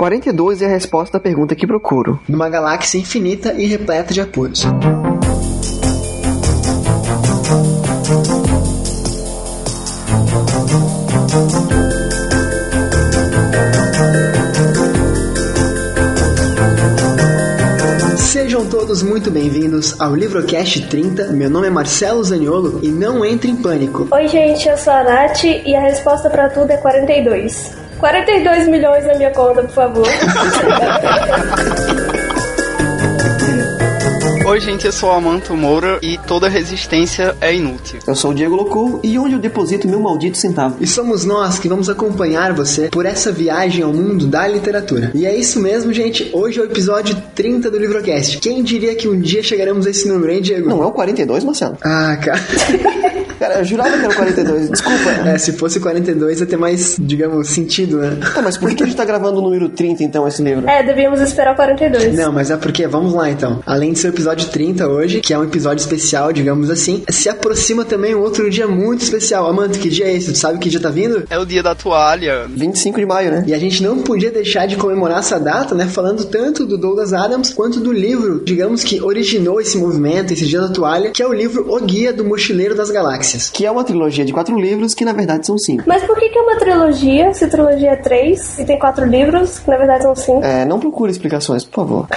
42 é a resposta da pergunta que procuro. Numa galáxia infinita e repleta de apuros. Sejam todos muito bem-vindos ao Livrocast 30. Meu nome é Marcelo Zaniolo e não entre em pânico. Oi, gente, eu sou a Nath e a resposta pra tudo é 42. 42 milhões na minha conta, por favor. Oi, gente, eu sou Amanto Moura e toda resistência é inútil. Eu sou o Diego Locou e onde eu deposito meu maldito centavo? E somos nós que vamos acompanhar você por essa viagem ao mundo da literatura. E é isso mesmo, gente. Hoje é o episódio 30 do Livrocast. Quem diria que um dia chegaremos a esse número, hein, Diego? Não é o 42, Marcelo? Ah, cara. Cara, eu jurava que era o 42. Desculpa. É, se fosse 42 ia ter mais, digamos, sentido, né? Tá, mas por que, que a gente tá gravando o número 30, então, esse livro? É, devíamos esperar 42. Não, mas é porque, vamos lá então. Além de ser o episódio 30 hoje, que é um episódio especial, digamos assim, se aproxima também um outro dia muito especial. Amanda, que dia é esse? Tu sabe que dia tá vindo? É o dia da toalha. 25 de maio, né? E a gente não podia deixar de comemorar essa data, né? Falando tanto do Douglas Adams quanto do livro, digamos que originou esse movimento, esse dia da toalha, que é o livro O Guia do Mochileiro das Galáxias. Que é uma trilogia de quatro livros que, na verdade, são cinco. Mas por que, que é uma trilogia, se trilogia é três e tem quatro livros, que na verdade são cinco? É, não procure explicações, por favor.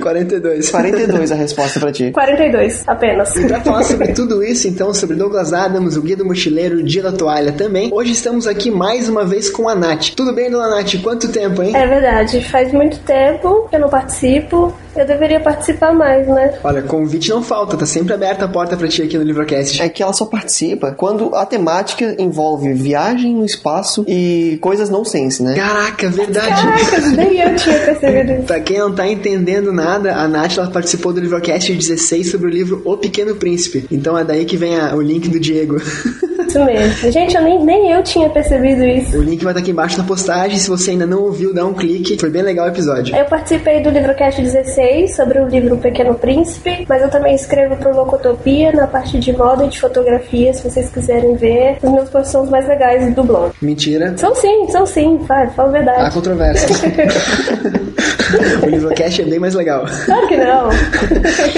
42. 42 a resposta pra ti. 42, apenas. E pra falar sobre tudo isso, então, sobre Douglas Adams, o Guia do Mochileiro, o Dia da Toalha também, hoje estamos aqui mais uma vez com a Nath. Tudo bem, dona Nath? Quanto tempo, hein? É verdade, faz muito tempo que eu não participo. Eu deveria participar mais, né? Olha, convite não falta, tá sempre aberta a porta pra ti aqui no Livrocast. É que ela só participa quando a temática envolve viagem no espaço e coisas nonsense, né? Caraca, verdade. Caraca, nem eu tinha percebido isso. Pra quem não tá entendendo nada, a Nath ela participou do Livrocast 16 sobre o livro O Pequeno Príncipe. Então é daí que vem a- o link do Diego. Isso mesmo. Gente, eu nem, nem eu tinha percebido isso. o link vai estar aqui embaixo na postagem. Se você ainda não ouviu, dá um clique. Foi bem legal o episódio. Eu participei do Livrocast 16 sobre o livro Pequeno Príncipe, mas eu também escrevo pro Locotopia na parte de moda e de fotografia, se vocês quiserem ver. Os meus posts são os mais legais do blog. Mentira. São sim, são sim, fala a Há verdade. o Livrocast é bem mais legal. Claro que não.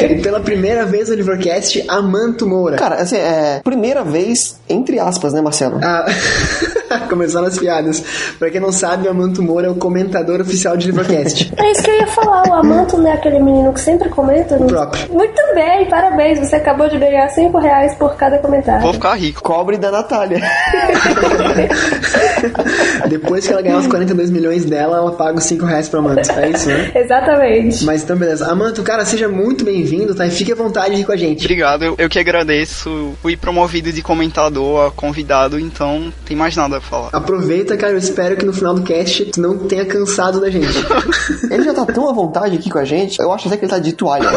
E pela primeira vez no Livrocast, Amanto Moura. Cara, assim, é. Primeira vez, entre aspas, né, Marcelo? Ah, começaram as piadas. Pra quem não sabe, o Amanto Moura é o comentador oficial de Livrocast. É isso que eu ia falar, o Amanto não é aquele menino que sempre comenta? no- próprio. Muito bem, parabéns, você acabou de ganhar 5 reais por cada comentário. Vou ficar rico. Cobre da Natália. Depois que ela ganhar os 42 milhões dela, ela paga os 5 reais pra Amanto. É isso, né? Exatamente. Mas então, beleza. Amanto, cara, seja muito bem-vindo, tá? E fique à vontade aqui com a gente. Obrigado, eu, eu que agradeço. Fui promovido de comentador a convidado, então tem mais nada falar. Aproveita, cara, eu espero que no final do cast tu não tenha cansado da gente. Ele já tá tão à vontade aqui com a gente, eu acho até que ele tá de toalha.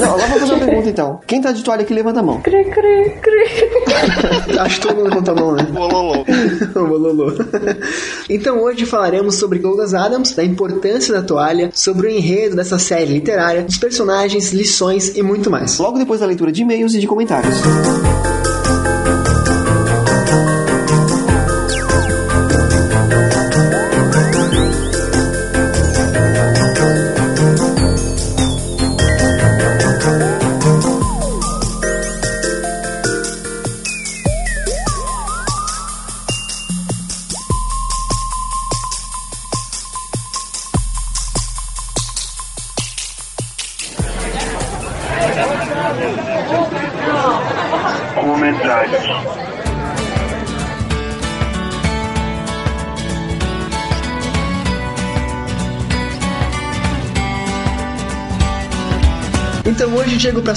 Não, agora vou fazer uma pergunta então. Quem tá de toalha aqui, levanta a mão. Cri, cri, cri. Acho que todo mundo levantou a mão, né? Bololô. O bololô. Então hoje falaremos sobre Douglas Adams, da importância da toalha, sobre o enredo dessa série literária, dos personagens, lições e muito mais. Logo depois da leitura de e-mails e de comentários. Comentários.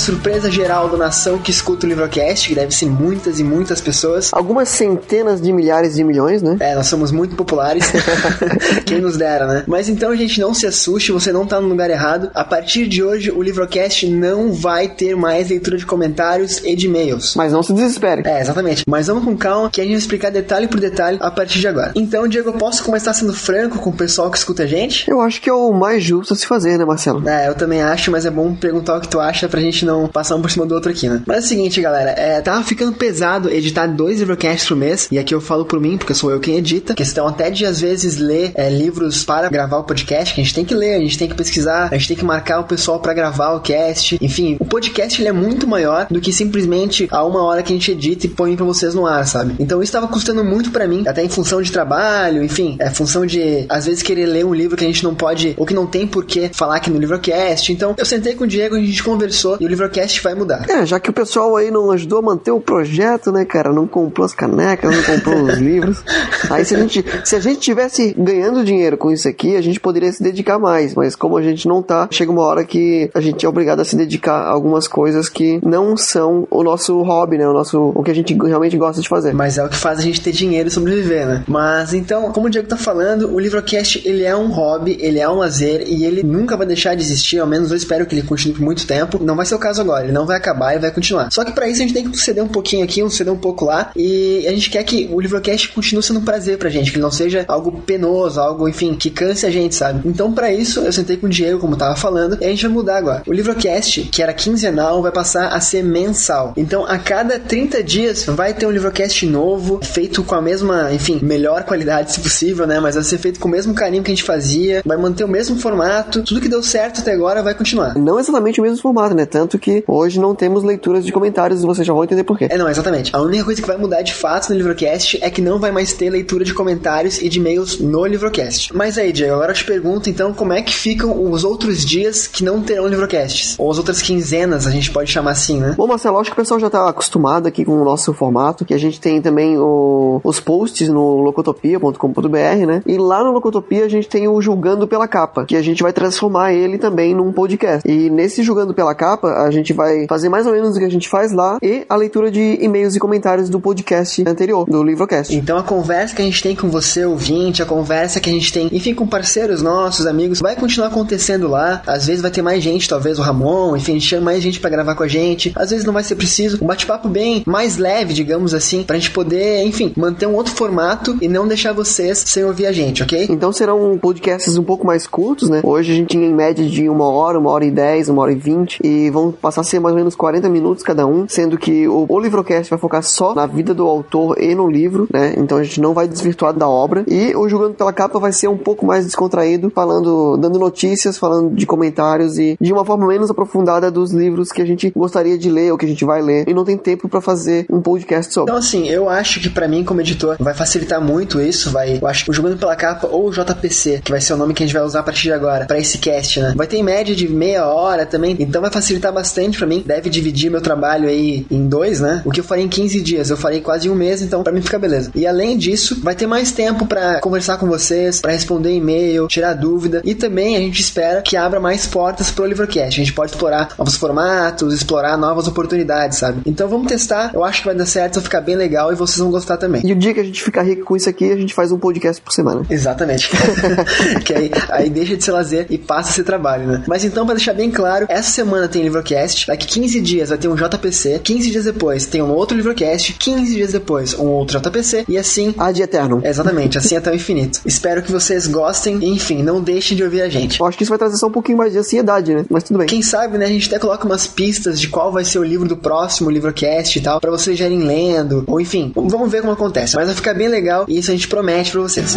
Surpresa geral da nação que escuta o Livrocast, que deve ser muitas e muitas pessoas. Algumas centenas de milhares de milhões, né? É, nós somos muito populares. Quem nos dera, né? Mas então, gente, não se assuste, você não tá no lugar errado. A partir de hoje, o Livrocast não vai ter mais leitura de comentários e de e-mails. Mas não se desespere. É, exatamente. Mas vamos com calma que a gente vai explicar detalhe por detalhe a partir de agora. Então, Diego, eu posso começar sendo franco com o pessoal que escuta a gente? Eu acho que é o mais justo a se fazer, né, Marcelo? É, eu também acho, mas é bom perguntar o que que tu acha pra gente não passar um por cima do outro aqui, né? Mas é o seguinte, galera, é, tava ficando pesado editar dois livrocasts por mês, e aqui eu falo por mim, porque sou eu quem edita, questão até de às vezes ler é, livros para gravar o podcast, que a gente tem que ler, a gente tem que pesquisar, a gente tem que marcar o pessoal para gravar o cast, enfim, o podcast ele é muito maior do que simplesmente a uma hora que a gente edita e põe pra vocês no ar, sabe? Então isso tava custando muito para mim, até em função de trabalho, enfim, é função de às vezes querer ler um livro que a gente não pode, ou que não tem por que falar aqui no livrocast. Então eu sentei com o Diego, a gente conversou e o livrocast vai mudar. É, já que o pessoal aí não ajudou a manter o projeto, né, cara? Não comprou as canecas, não comprou os livros. Aí se a gente, se a gente tivesse ganhando dinheiro com isso aqui, a gente poderia se dedicar mais. Mas como a gente não tá, chega uma hora que a gente é obrigado a se dedicar a algumas coisas que não são o nosso hobby, né? O nosso, o que a gente realmente gosta de fazer. Mas é o que faz a gente ter dinheiro e sobreviver, né? Mas então, como o Diego tá falando, o livrocast ele é um hobby, ele é um lazer e ele nunca vai deixar de existir, ao menos eu espero que ele continue por muito tempo. Não vai ser o caso agora, ele não vai acabar e vai continuar. Só que para isso a gente tem que ceder um pouquinho aqui, um ceder um pouco lá e a gente quer que o livrocast continue sendo um prazer pra gente, que não seja algo penoso, algo, enfim, que canse a gente, sabe? Então, para isso, eu sentei com o Diego, como tava falando, e a gente vai mudar agora. O livrocast, que era quinzenal, vai passar a ser mensal. Então, a cada 30 dias vai ter um livrocast novo, feito com a mesma, enfim, melhor qualidade, se possível, né? Mas vai ser feito com o mesmo carinho que a gente fazia, vai manter o mesmo formato, tudo que deu certo até agora vai continuar. Não exatamente o mesmo formato, né? Tanto que hoje não temos leituras de comentários, vocês já vão entender por quê. É, não, exatamente. A única coisa que vai mudar de fato no Livrocast é que não vai mais ter leitura de comentários e de e-mails no Livrocast. Mas aí, Diego, agora eu te pergunto então como é que ficam os outros dias que não terão Livrocasts? Ou as outras quinzenas, a gente pode chamar assim, né? Bom, Marcelo, acho que o pessoal já tá acostumado aqui com o nosso formato, que a gente tem também o- os posts no locotopia.com.br, né? E lá no Locotopia a gente tem o Julgando pela Capa, que a gente vai transformar ele também num podcast. E nesse Julgando pela Capa, a gente vai fazer mais ou menos o que a gente faz lá e a leitura de e-mails e comentários do podcast anterior, do Livrocast. Então a conversa que a gente tem com você, ouvinte, a conversa que a gente tem, enfim, com parceiros nossos, amigos, vai continuar acontecendo lá. Às vezes vai ter mais gente, talvez o Ramon, enfim, a gente chama mais gente pra gravar com a gente. Às vezes não vai ser preciso. Um bate-papo bem mais leve, digamos assim, pra gente poder, enfim, manter um outro formato e não deixar vocês sem ouvir a gente, ok? Então serão podcasts um pouco mais curtos, né? Hoje a gente tinha em média de uma hora, uma hora e dez, uma hora e vinte, e vão passar a ser mais ou menos 40 minutos cada um, sendo que o, o Livrocast vai focar só na vida do autor e no livro, né? Então a gente não vai desvirtuar da obra. E o Jogando pela Capa vai ser um pouco mais descontraído, falando, dando notícias, falando de comentários e de uma forma menos aprofundada dos livros que a gente gostaria de ler ou que a gente vai ler, e não tem tempo pra fazer um podcast sobre. Então, assim, eu acho que pra mim, como editor, vai facilitar muito isso. Vai, eu acho que o Jogando pela Capa ou o JPC, que vai ser o nome que a gente vai usar a partir de agora, pra esse cast, né? Vai ter em média de meia hora também, então vai facilitar bastante pra mim. Deve dividir meu trabalho aí em dois, né? O que eu farei em 15 dias, eu farei quase um mês, então pra mim fica beleza. E além disso, vai ter mais tempo pra conversar com vocês, pra responder e-mail, tirar dúvida e também a gente espera que abra mais portas pro Livrocast. A gente pode explorar novos formatos, explorar novas oportunidades, sabe? Então vamos testar, eu acho que vai dar certo, vai ficar bem legal e vocês vão gostar também. E o dia que a gente ficar rico com isso aqui, a gente faz um podcast por semana. Exatamente. que aí, aí deixa de ser lazer e passa a ser trabalho, né? Mas então, pra deixar bem claro, essa semana tem Livrocast, daqui 15 dias vai ter um JPC, 15 dias depois tem um outro Livrocast, 15 dias depois um outro JPC, e assim. Ad eterno. Exatamente, assim até o infinito. Espero que vocês gostem e, enfim, não deixem de ouvir a gente. Eu acho que isso vai trazer só um pouquinho mais de ansiedade, né? Mas tudo bem. Quem sabe, né, a gente até coloca umas pistas de qual vai ser o livro do próximo Livrocast e tal, pra vocês já irem lendo, ou enfim, vamos ver como acontece. Mas vai ficar bem legal e isso a gente promete pra vocês.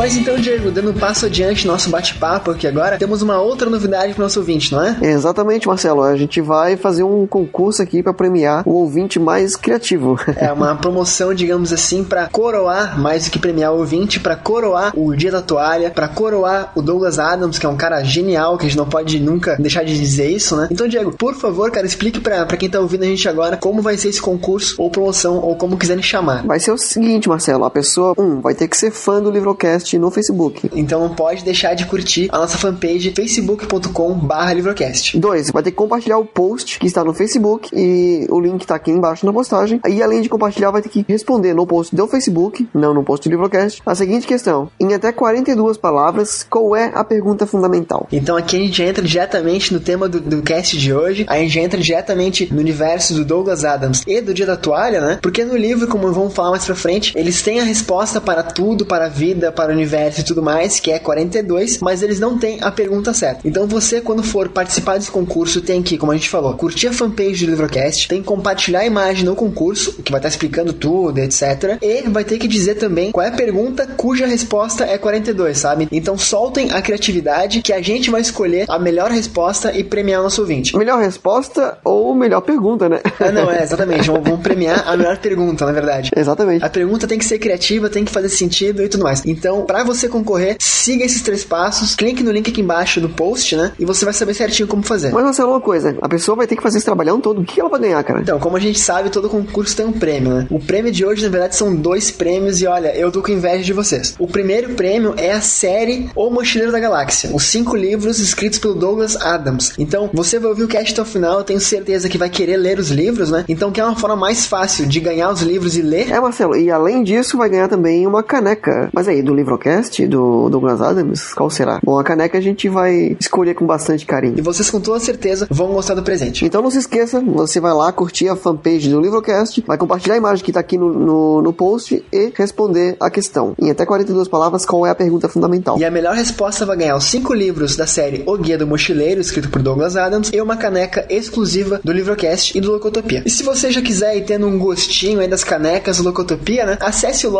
Mas então, Diego, dando um passo adiante no nosso bate-papo aqui agora, temos uma outra novidade pro nosso ouvinte, não é? Exatamente, Marcelo. A gente vai fazer um concurso aqui para premiar o ouvinte mais criativo. É uma promoção, digamos assim, para coroar, mais do que premiar o ouvinte, para coroar o Dia da Toalha, para coroar o Douglas Adams, que é um cara genial, que a gente não pode nunca deixar de dizer isso, né? Então, Diego, por favor, cara, explique pra quem tá ouvindo a gente agora como vai ser esse concurso, ou promoção, ou como quiserem chamar. Vai ser o seguinte, Marcelo. A pessoa, um, vai ter que ser fã do Livrocast no Facebook. Então não pode deixar de curtir a nossa fanpage facebook.com barra livrocast. Dois, vai ter que compartilhar o post que está no Facebook e o link tá aqui embaixo na postagem. E além de compartilhar, vai ter que responder no post do Facebook, não no post do Livrocast, a seguinte questão. Em até 42 palavras, qual é a pergunta fundamental? Então aqui a gente entra diretamente no tema do, do cast de hoje, a gente entra diretamente no universo do Douglas Adams e do Dia da Toalha, né? Porque no livro, como vamos falar mais pra frente, eles têm a resposta para tudo, para a vida, para para o universo e tudo mais, que é 42, mas eles não têm a pergunta certa. Então você, quando for participar desse concurso, tem que, como a gente falou, curtir a fanpage do Livrocast, tem que compartilhar a imagem no concurso, que vai estar explicando tudo, etc. E vai ter que dizer também qual é a pergunta cuja resposta é 42, sabe? Então soltem a criatividade que a gente vai escolher a melhor resposta e premiar o nosso ouvinte. Melhor resposta ou melhor pergunta, né? Ah, não, é, exatamente. Vamos vamos premiar a melhor pergunta, na verdade. Exatamente. A pergunta tem que ser criativa, tem que fazer sentido e tudo mais. Então, para você concorrer, siga esses três passos, clique no link aqui embaixo do post, né? E você vai saber certinho como fazer. Mas Marcelo, uma coisa, a pessoa vai ter que fazer esse trabalhão todo. O que ela vai ganhar, cara? Então, como a gente sabe, todo concurso tem um prêmio, né? O prêmio de hoje, na verdade, são dois prêmios e olha, eu tô com inveja de vocês. O primeiro prêmio é a série O Mochileiro da Galáxia, os cinco livros escritos pelo Douglas Adams. Então, você vai ouvir o cast até o final, eu tenho certeza que vai querer ler os livros, né? Então, que é uma forma mais fácil de ganhar os livros e ler. É, Marcelo, e além disso, vai ganhar também uma caneca. Mas aí, do Livrocast, do Douglas Adams, qual será? Bom, a caneca a gente vai escolher com bastante E carinho. vocês, com toda certeza, vão gostar do presente. Então não se esqueça, você vai lá curtir a fanpage do Livrocast, vai compartilhar a imagem que tá aqui no, no, no post e responder a questão. Em até 42 palavras, qual é a pergunta fundamental. E a melhor resposta vai ganhar os cinco livros da série O Guia do Mochileiro, escrito por Douglas Adams, e uma caneca exclusiva do Livrocast e do Locotopia. E se você já quiser ir tendo um gostinho aí das canecas do Locotopia, né? Acesse o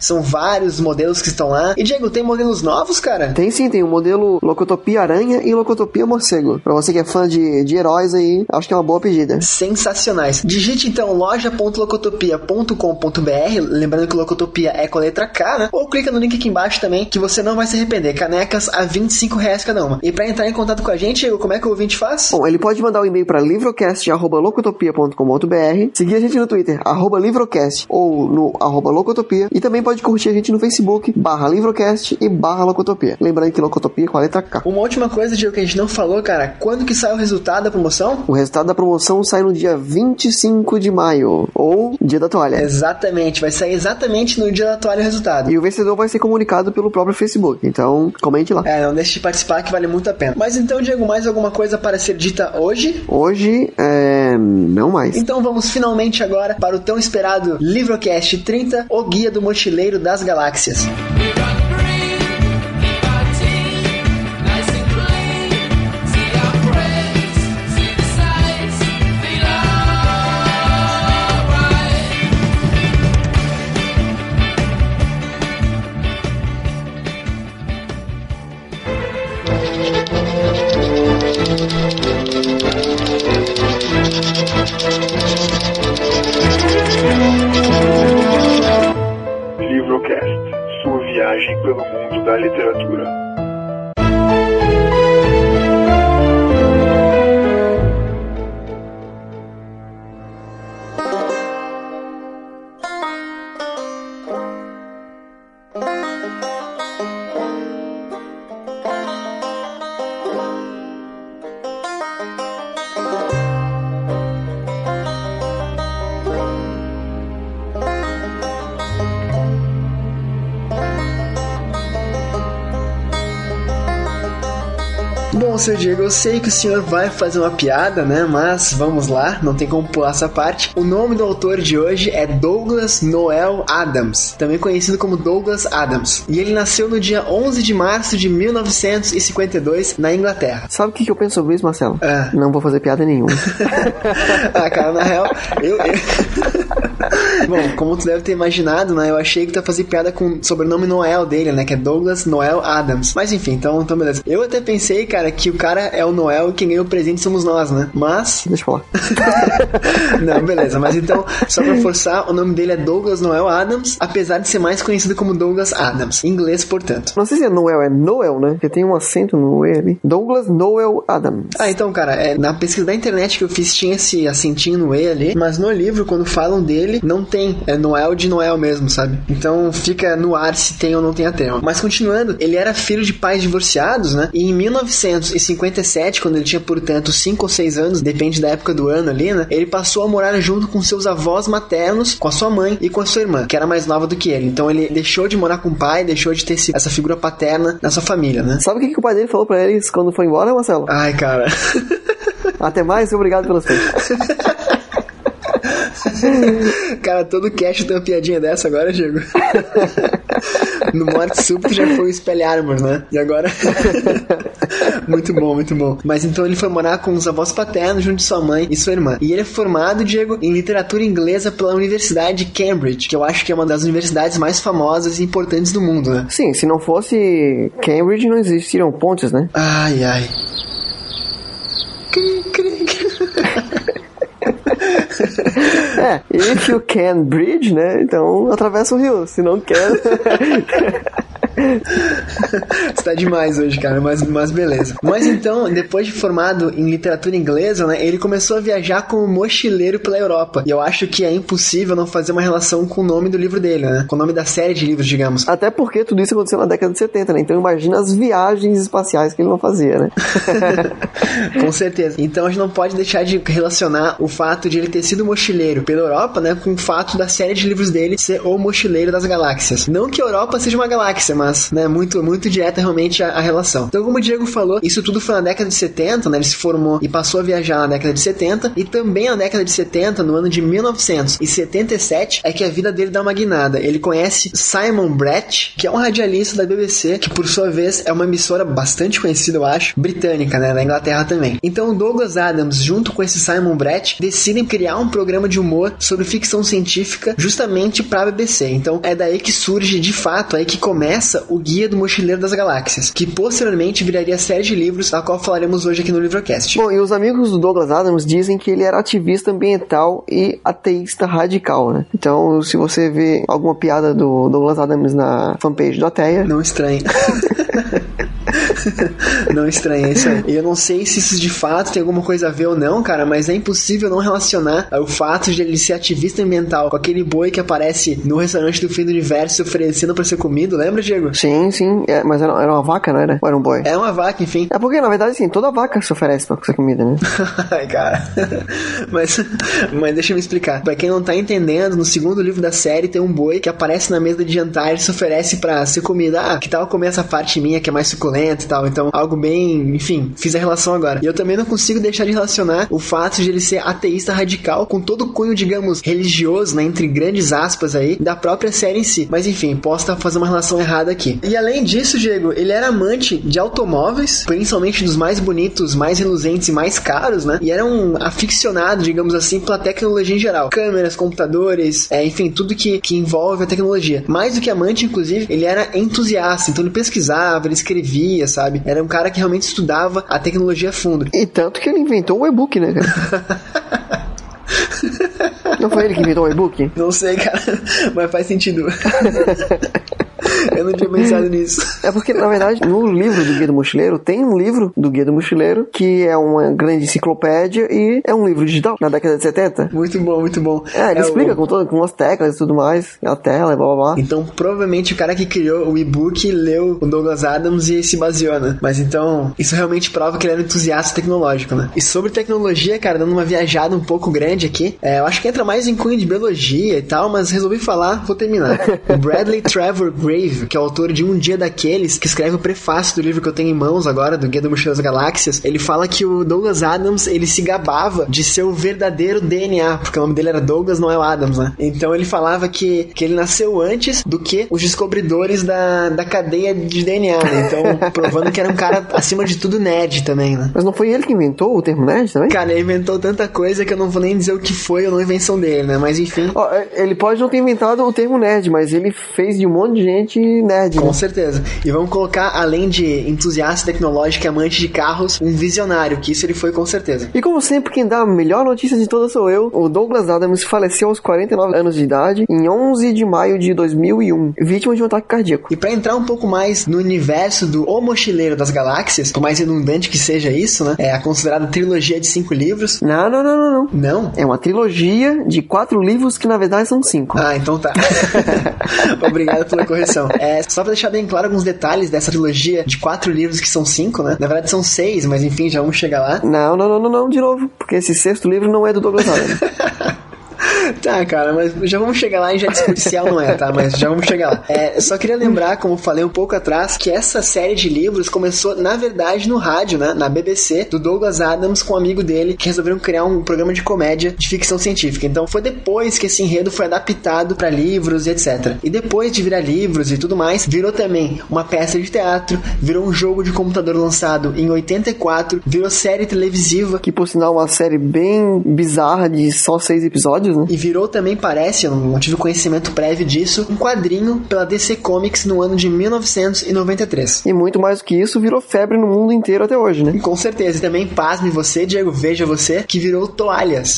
São vários modelos que estão lá. E Diego, tem modelos novos, cara? Tem sim, tem o modelo Locotopia Aranha e Locotopia Morcego. Pra você que é fã de, de heróis aí, acho que é uma boa pedida. sensacionais. Digite então loja.locotopia.com.br, lembrando que Locotopia é com a letra K, né? Ou clica no link aqui embaixo também, que você não vai se arrepender. Canecas a 25 reais cada uma. E pra entrar em contato com a gente, Diego, como é que o ouvinte faz? Bom, ele pode mandar um e-mail para livrocast.locotopia.com.br, seguir a gente no Twitter, arroba livrocast, ou no arroba locotopia, e também pode curtir a gente no Facebook, barra livrocast e barra locotopia. Lembrando que locotopia é com a letra K. Uma última coisa, Diego, que a gente não falou, cara. Quando que sai o resultado da promoção? O resultado da promoção sai no dia 25 de maio, ou dia da toalha. Exatamente, vai sair exatamente no dia da toalha o resultado. E o vencedor vai ser comunicado pelo próprio Facebook. Então, comente lá. É, não deixe de participar que vale muito a pena. Mas então, Diego, mais alguma coisa para ser dita hoje? Hoje, é. não mais. Então vamos finalmente agora para o tão esperado Livrocast 30, o guia do mochileiro das galáxias. Seu Diego, eu sei que o senhor vai fazer uma piada, né? Mas vamos lá, não tem como pular essa parte. O nome do autor de hoje é Douglas Noel Adams, também conhecido como Douglas Adams. E ele nasceu no dia 11 de março de 1952 na Inglaterra. Sabe o que, que eu penso sobre isso, Marcelo? Ah. Não vou fazer piada nenhuma. ah, cara, na real, eu. eu... Bom, como tu deve ter imaginado, né? Eu achei que tu ia fazer piada com o sobrenome Noel dele, né? Que é Douglas Noel Adams. Mas enfim, então, então beleza. Eu até pensei, cara, que o cara é o Noel e quem ganhou o presente somos nós, né? Mas. Deixa eu falar. Não, beleza. Mas então, só pra forçar, o nome dele é Douglas Noel Adams, apesar de ser mais conhecido como Douglas Adams. Em inglês, portanto. Não sei se é Noel, é Noel, né? Porque tem um acento no E ali. Douglas Noel Adams. Ah, então, cara, é, na pesquisa da internet que eu fiz tinha esse acentinho no E ali, mas no livro, quando falam dele, não tem. É Noel de Noel mesmo, sabe? Então fica no ar se tem ou não tem a termo. Mas continuando, ele era filho de pais divorciados, né? E em 1957, quando ele tinha, portanto, 5 ou 6 anos, depende da época do ano ali, né? Ele passou a morar junto com seus avós maternos, com a sua mãe e com a sua irmã, que era mais nova do que ele. Então ele deixou de morar com o pai, deixou de ter essa figura paterna na sua família, né? Sabe o que, que o pai dele falou pra eles quando foi embora, Marcelo? Ai, cara. Até mais e obrigado pelas feitas. Cara, todo cast tem uma piadinha dessa agora, Diego. no Morte Súbito já foi o Spell Armor, né? E agora. muito bom, muito bom. Mas então ele foi morar com os avós paternos junto de sua mãe e sua irmã. E ele é formado, Diego, em literatura inglesa pela Universidade de Cambridge, que eu acho que é uma das universidades mais famosas e importantes do mundo, né? Sim, se não fosse Cambridge, não existiriam pontes, né? Ai, ai. É, if you can bridge, né? Então atravessa o rio. Se não quer. Você tá demais hoje, cara, mas, mas beleza. Mas então, depois de formado em literatura inglesa, né, ele começou a viajar como mochileiro pela Europa. E eu acho que é impossível não fazer uma relação com o nome do livro dele, né? Com o nome da série de livros, digamos. Até porque tudo isso aconteceu na década de 70, né? Então imagina as viagens espaciais que ele não fazia, né? com certeza. Então a gente não pode deixar de relacionar o fato de ele ter sido mochileiro pela Europa, né, com o fato da série de livros dele ser o mochileiro das galáxias. Não que a Europa seja uma galáxia, mas, né, muito, muito direta realmente a, a, relação. Então, como o Diego falou, isso tudo foi na década de 70, né, ele se formou e passou a viajar na década de 70, e também na década de 70, no ano de 1977, é que a vida dele dá uma guinada. Ele conhece Simon Brett, que é um radialista da BBC, que por sua vez é uma emissora bastante conhecida, eu acho, britânica, né, na Inglaterra também. Então, Douglas Adams, junto com esse Simon Brett, decidem criar um programa de humor sobre ficção científica justamente para a BBC. Então, é daí que surge, de fato, aí que começa o Guia do Mochileiro das Galáxias, que posteriormente viraria a série de livros, a qual falaremos hoje aqui no Livrocast. Bom, e os amigos do Douglas Adams dizem que ele era ativista ambiental e ateísta radical, né? Então, se você vê alguma piada do Douglas Adams na fanpage do Ateia... Não estranhe. não estranha isso aí. E eu não sei se isso de fato tem alguma coisa a ver ou não, cara, mas é impossível não relacionar o fato de ele ser ativista ambiental com aquele boi que aparece no restaurante do fim do universo oferecendo para ser comido, lembra, Diego? Sim, sim. É, mas era, era, uma vaca, não era? Ou era um boi? É uma vaca, enfim. É porque, na verdade, assim, toda vaca se oferece pra ser comida, né? Ai, cara. mas, mas deixa eu me explicar. Pra quem não tá entendendo, no segundo livro da série tem um boi que aparece na mesa de jantar e se oferece para ser comida. Ah, que tal comer essa parte minha que é mais suculenta tal? Então, algo bem, enfim, fiz a relação agora. E eu também não consigo deixar de relacionar o fato de ele ser ateísta radical com todo o cunho, digamos, religioso, né, entre grandes aspas aí, da própria série em si. Mas enfim, posso estar fazendo uma relação errada aqui. E além disso, Diego, ele era amante de automóveis, principalmente dos mais bonitos, mais reluzentes e mais caros, né? E era um aficionado, digamos assim, pela tecnologia em geral. Câmeras, computadores, é, enfim, tudo que, que envolve a tecnologia. Mais do que amante, inclusive, ele era entusiasta, então ele pesquisava, ele escrevia, sabe? Era um cara que realmente estudava a tecnologia a fundo. E tanto que ele inventou o e-book, né, cara? Não foi ele que inventou o e-book? Não sei, cara, mas faz sentido. Eu não tinha pensado nisso. É porque, na verdade, no livro do Guia do Mochileiro, tem um livro do Guia do Mochileiro que é uma grande enciclopédia e é um livro digital na década de 70. Muito bom, muito bom. É, ele é explica o... com, todo, com as teclas e tudo mais, a tela e blá blá blá. Então, provavelmente o cara que criou o e-book leu o Douglas Adams e se baseou, né? Mas então, isso realmente prova que ele era um entusiasta tecnológico, né? E sobre tecnologia, cara, dando uma viajada um pouco grande aqui, é, eu acho que entra mais em cunho de biologia e tal, mas resolvi falar, vou terminar. O Bradley Trevor Que é o autor de Um Dia Daqueles, que escreve o prefácio do livro que eu tenho em mãos agora, do Guia do Mochila das Galáxias, ele fala que o Douglas Adams, ele se gabava de ser o verdadeiro DNA, porque o nome dele era Douglas, não é o Adams, né? Então ele falava que, que ele nasceu antes do que os descobridores da, da cadeia de DNA, né? Então, provando que era um cara, acima de tudo, nerd também, né? Mas não foi ele que inventou o termo nerd também? Cara, ele inventou tanta coisa que eu não vou nem dizer o que foi ou não invenção dele, né? Mas enfim. Oh, ele pode não ter inventado o termo nerd, mas ele fez de um monte de gente nerd. Com né? certeza. E vamos colocar, além de entusiasta tecnológico e amante de carros, um visionário, que isso ele foi com certeza. E como sempre, quem dá a melhor notícia de todas sou eu. O Douglas Adams faleceu aos 49 anos de idade em 11 de maio de 2001, vítima de um ataque cardíaco. E para entrar um pouco mais no universo do O Mochileiro das Galáxias, por mais redundante que seja isso, né? É a considerada trilogia de cinco livros. Não, não, não, não, não. Não? É uma trilogia de quatro livros que na verdade são cinco. Ah, então tá. Obrigado pela correção. É, só pra deixar bem claro alguns detalhes dessa trilogia de quatro livros que são cinco, né? Na verdade são seis, mas enfim, já vamos chegar lá. Não, não, não, não, não, de novo, porque esse sexto livro não é do Douglas Adams. Tá, cara, mas já vamos chegar lá e já policial não é, tá? Mas já vamos chegar lá. É, só queria lembrar, como falei um pouco atrás, que essa série de livros começou, na verdade, no rádio, né? Na BBC, do Douglas Adams com um amigo dele, que resolveram criar um programa de comédia de ficção científica. Então foi depois que esse enredo foi adaptado para livros e etc. E depois de virar livros e tudo mais, virou também uma peça de teatro, virou um jogo de computador lançado em 84, virou série televisiva. Que por sinal é uma série bem bizarra de só seis episódios, né? E virou também, parece, eu não tive conhecimento prévio disso, um quadrinho pela DC Comics no ano de 1993. E muito mais do que isso, virou febre no mundo inteiro até hoje, né? E com certeza. E também, pasme você, Diego, veja você, que virou toalhas.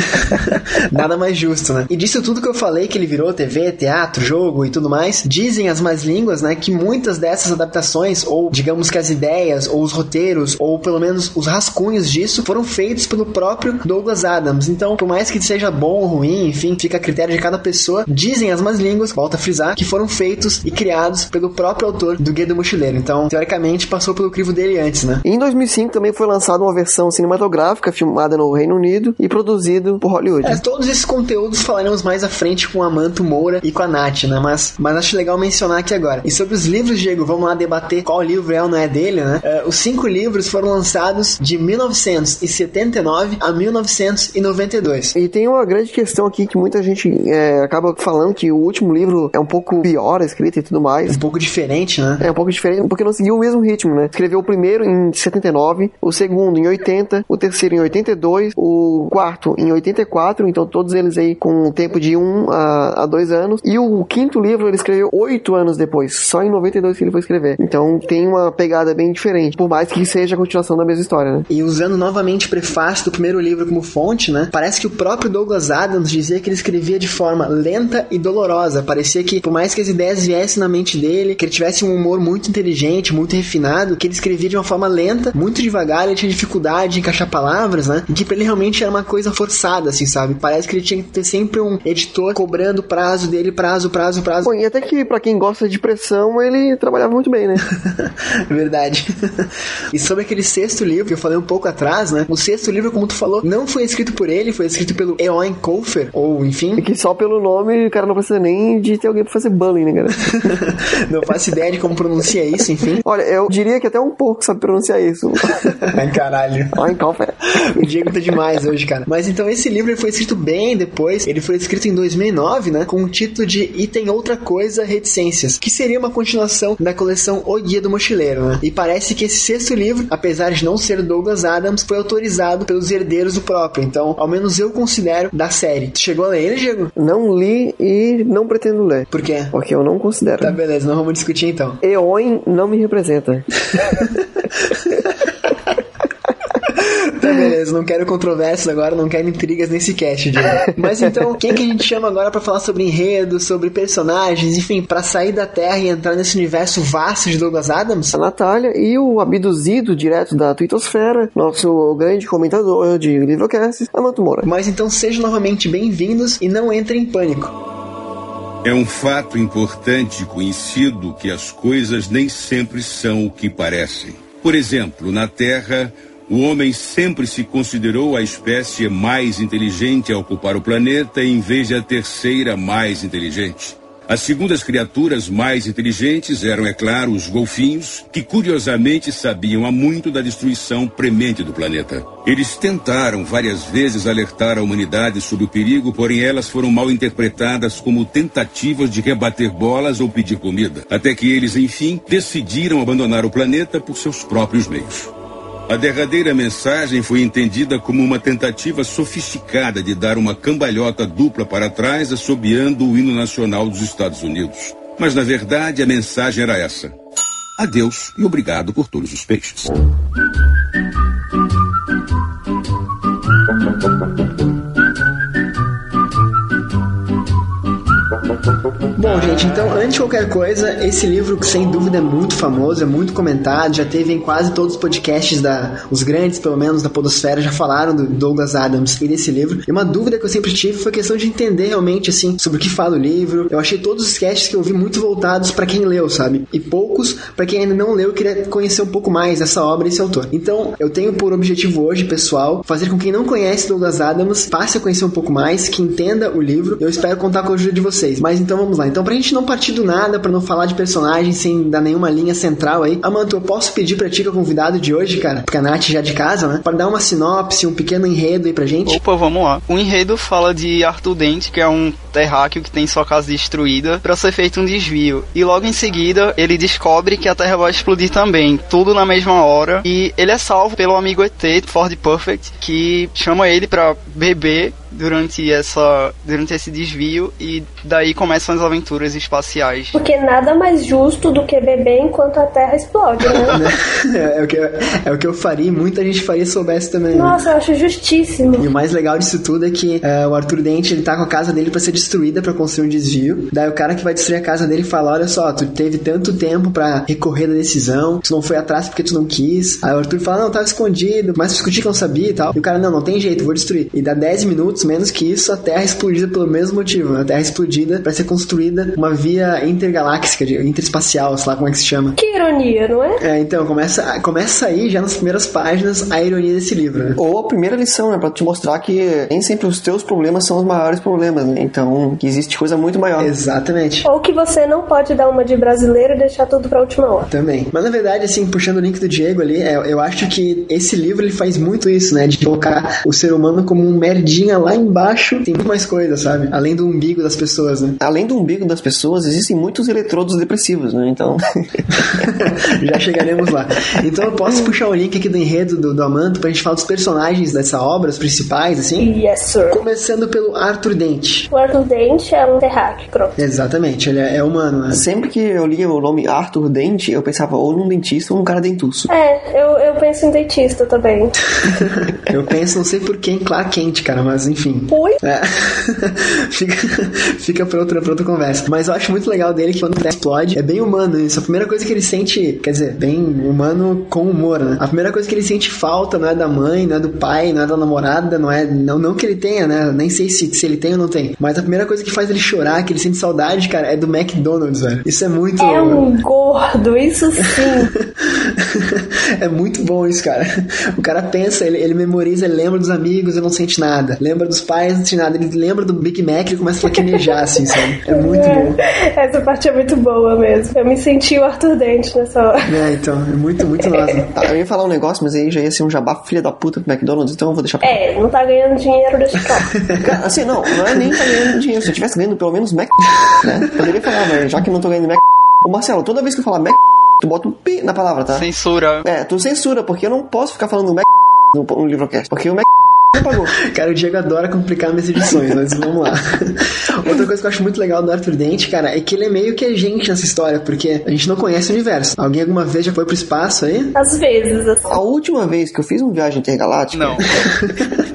Nada mais justo, né? E disso tudo que eu falei, que ele virou TV, teatro, jogo e tudo mais, dizem as mais línguas, né, que muitas dessas adaptações, ou digamos que as ideias, ou os roteiros, ou pelo menos os rascunhos disso, foram feitos pelo próprio Douglas Adams. Então, por mais que seja bom ou ruim, enfim, fica a critério de cada pessoa, dizem as más línguas, volta a frisar, que foram feitos e criados pelo próprio autor do Guia do Mochileiro. Então, teoricamente, passou pelo crivo dele antes, né? Em 2005 também foi lançada uma versão cinematográfica filmada no Reino Unido e produzido por Hollywood. É, todos esses conteúdos falaremos mais à frente com a Manto Moura e com a Nath, né? Mas, mas acho legal mencionar aqui agora. E sobre os livros, Diego, vamos lá debater qual livro é ou não é dele, né? Uh, os cinco livros foram lançados de 1979 a 1992. E tem uma grande questão aqui que muita gente é, acaba falando que o último livro é um pouco pior escrito e tudo mais. Um pouco diferente, né? É um pouco diferente porque não seguiu o mesmo ritmo, né? Escreveu o primeiro em 79, o segundo em 80, o terceiro em 82, o quarto em 84, então todos eles aí com um tempo de um a, a dois anos. E o quinto livro ele escreveu oito anos depois, só em 92 que ele foi escrever. Então tem uma pegada bem diferente, por mais que seja a continuação da mesma história, né? E usando novamente o prefácio do primeiro livro como fonte, né? Parece que o próprio Douglas Adams dizia que ele escrevia de forma lenta e dolorosa. Parecia que, por mais que as ideias viessem na mente dele, que ele tivesse um humor muito inteligente, muito refinado, que ele escrevia de uma forma lenta, muito devagar, ele tinha dificuldade de encaixar palavras, né? E que pra ele realmente era uma coisa forçada, assim, sabe? Parece que ele tinha que ter sempre um editor cobrando prazo dele, prazo, prazo, prazo. Bom, e até que para quem gosta de pressão, ele trabalhava muito bem, né? Verdade. e sobre aquele sexto livro que eu falei um pouco atrás, né? O sexto livro, como tu falou, não foi escrito por ele, foi escrito pelo Eoin Colfer, ou enfim. E que só pelo nome o cara não precisa nem de ter alguém pra fazer bullying, né, cara? não faço ideia de como pronuncia isso, enfim. Olha, eu diria que até um pouco sabe pronunciar isso. Ai, caralho. Eoin Colfer. o Diego tá demais hoje, cara. Mas então esse livro foi escrito bem depois, ele foi escrito em 2009, né? Com o título de E Tem Outra Coisa, Reticências, que seria uma continuação da coleção O Guia do Mochileiro, né? E parece que esse sexto livro, apesar de não ser Douglas Adams, foi autorizado pelos herdeiros do próprio. Então, ao menos eu considero da série. Tu chegou a ler ele, Diego? Não li e não pretendo ler. Por quê? Porque eu não considero. Tá, beleza, não vamos discutir então. Eoin não me representa. Beleza, não quero controvérsias agora, não quero intrigas nesse cast, Diego. Mas então, quem que a gente chama agora para falar sobre enredo, sobre personagens, enfim, para sair da Terra e entrar nesse universo vasto de Douglas Adams? A Natália e o abduzido direto da Twittosfera, nosso grande comentador de Livrocast, Amanto Moura. Mas então sejam novamente bem-vindos e não entrem em pânico. É um fato importante e conhecido que as coisas nem sempre são o que parecem. Por exemplo, na Terra, o homem sempre se considerou a espécie mais inteligente a ocupar o planeta em vez de a terceira mais inteligente. As segundas criaturas mais inteligentes eram, é claro, os golfinhos, que curiosamente sabiam há muito da destruição premente do planeta. Eles tentaram várias vezes alertar a humanidade sobre o perigo, porém elas foram mal interpretadas como tentativas de rebater bolas ou pedir comida, até que eles, enfim, decidiram abandonar o planeta por seus próprios meios. A derradeira mensagem foi entendida como uma tentativa sofisticada de dar uma cambalhota dupla para trás, assobiando o hino nacional dos Estados Unidos. Mas, na verdade, a mensagem era essa: Adeus e obrigado por todos os peixes. Bom, gente, então, antes de qualquer coisa, esse livro, que sem dúvida é muito famoso, é muito comentado, já teve em quase todos os podcasts da. Os grandes, pelo menos, da Podosfera, já falaram do Douglas Adams e desse livro. E uma dúvida que eu sempre tive foi a questão de entender realmente, assim, sobre o que fala o livro. Eu achei todos os casts que eu vi muito voltados para quem leu, sabe? E poucos para quem ainda não leu e queria conhecer um pouco mais dessa obra e esse autor. Então, eu tenho por objetivo hoje, pessoal, fazer com quem não conhece Douglas Adams passe a conhecer um pouco mais, que entenda o livro. Eu espero contar com a ajuda de vocês. Mas então vamos lá. Então, pra gente não partir do nada, para não falar de personagens sem dar nenhuma linha central aí, Amanto, eu posso pedir pra ti que é o convidado de hoje, cara, porque a Nath já é de casa, né? Pra dar uma sinopse, um pequeno enredo aí pra gente. Opa, vamos lá. O enredo fala de Arthur Dente, que é um terráqueo que tem sua casa destruída, para ser feito um desvio. E logo em seguida, ele descobre que a Terra vai explodir também, tudo na mesma hora. E ele é salvo pelo amigo ET, Ford Perfect, que chama ele para beber durante essa durante esse desvio e daí começam as aventuras espaciais. Porque nada mais justo do que beber enquanto a Terra explode, né? é, o que eu, é o que eu faria, e muita gente faria se soubesse também. né? Nossa, eu acho justíssimo. E o mais legal disso tudo é que é, o Arthur Dente ele tá com a casa dele pra ser destruída pra construir um desvio. Daí o cara que vai destruir a casa dele fala: Olha só, tu teve tanto tempo pra recorrer da decisão, tu não foi atrás porque tu não quis. Aí o Arthur fala: Não, tava escondido, mas discutir que eu não sabia e tal. E o cara: Não, não tem jeito, vou destruir. E dá 10 minutos, menos que isso, a Terra é explodida pelo mesmo motivo. né? A Terra é explodida pra ser construída uma via intergaláctica, de- interespacial, sei lá como é que se chama. Que ironia, não é? É, então, começa, começa aí, já nas primeiras páginas, a ironia desse livro, né? Ou a primeira lição, né? Pra te mostrar que nem sempre os teus problemas são os maiores problemas, né? Então, que existe coisa muito maior. Exatamente. Ou que você não pode dar uma de brasileiro e deixar tudo pra última hora. Também. Mas na verdade, assim, puxando o link do Diego ali, é, eu acho que esse livro ele faz muito isso, né? De colocar o ser humano como um merdinha lá embaixo. Tem muito mais coisa, sabe? Além do umbigo das pessoas, né? Além do umbigo das pessoas, existem muitos eletrodos depressivos, né? Então, Já chegaremos lá. Então eu posso puxar o link aqui do enredo do, do Amanto pra gente falar dos personagens dessa obra, os principais, assim? Yes, sir. Começando pelo Arthur Dente. O Arthur Dente é um terráqueo, pronto. Exatamente, ele é, é humano, né? sempre que eu lia o nome Arthur Dente, eu pensava ou num dentista ou num cara dentuço. É, eu, eu penso em dentista também. Eu penso, não sei por que em Clark Kent, cara, mas enfim. Ui? É. fica fica pra, outra, pra outra conversa. Mas eu acho muito legal dele que quando o explode, é bem humano isso. A primeira coisa que ele sente, quer dizer, bem humano com humor, né? A primeira coisa que ele sente falta não é da mãe, não é do pai, não é da namorada, não é. Não, não que ele tenha, né? Nem sei se, se ele tem ou não tem. Mas a primeira coisa que faz ele chorar, que ele sente saudade, cara, é do McDonald's, velho. Isso é muito. É um gordo, isso sim. é muito bom isso, cara. O cara pensa, ele, ele memoriza, ele lembra dos amigos e não sente nada. Lembra dos pais, não sente nada. Ele lembra do Big Mac e começa a lacrimejar, assim, sabe? É muito bom. É, Essa parte é muito boa mesmo. Eu me senti o Arthur Dente nessa hora. É, então, é muito, muito nossa. Tá, eu ia falar um negócio, mas aí já ia ser um jabá filha da puta pro McDonald's, então eu vou deixar pra É, não tá ganhando dinheiro, lá. Cara, Assim, não, não é nem tá ganhando dinheiro. Se eu tivesse ganhando pelo menos Mac, né? Poderia falar, mas já que não tô ganhando Mac. Ô Marcelo, toda vez que eu falar Mac, tu bota um P na palavra, tá? Censura. É, tu censura, porque eu não posso ficar falando Mac no, no livrocast. Porque o Mac pagou. Cara, o Diego adora complicar minhas edições, mas vamos lá. Outra coisa que eu acho muito legal do Arthur Dente, cara, é que ele é meio que a gente nessa história, porque a gente não conhece o universo. Alguém alguma vez já foi pro espaço aí? Às vezes, assim. A última vez que eu fiz uma viagem intergaláctica. Não.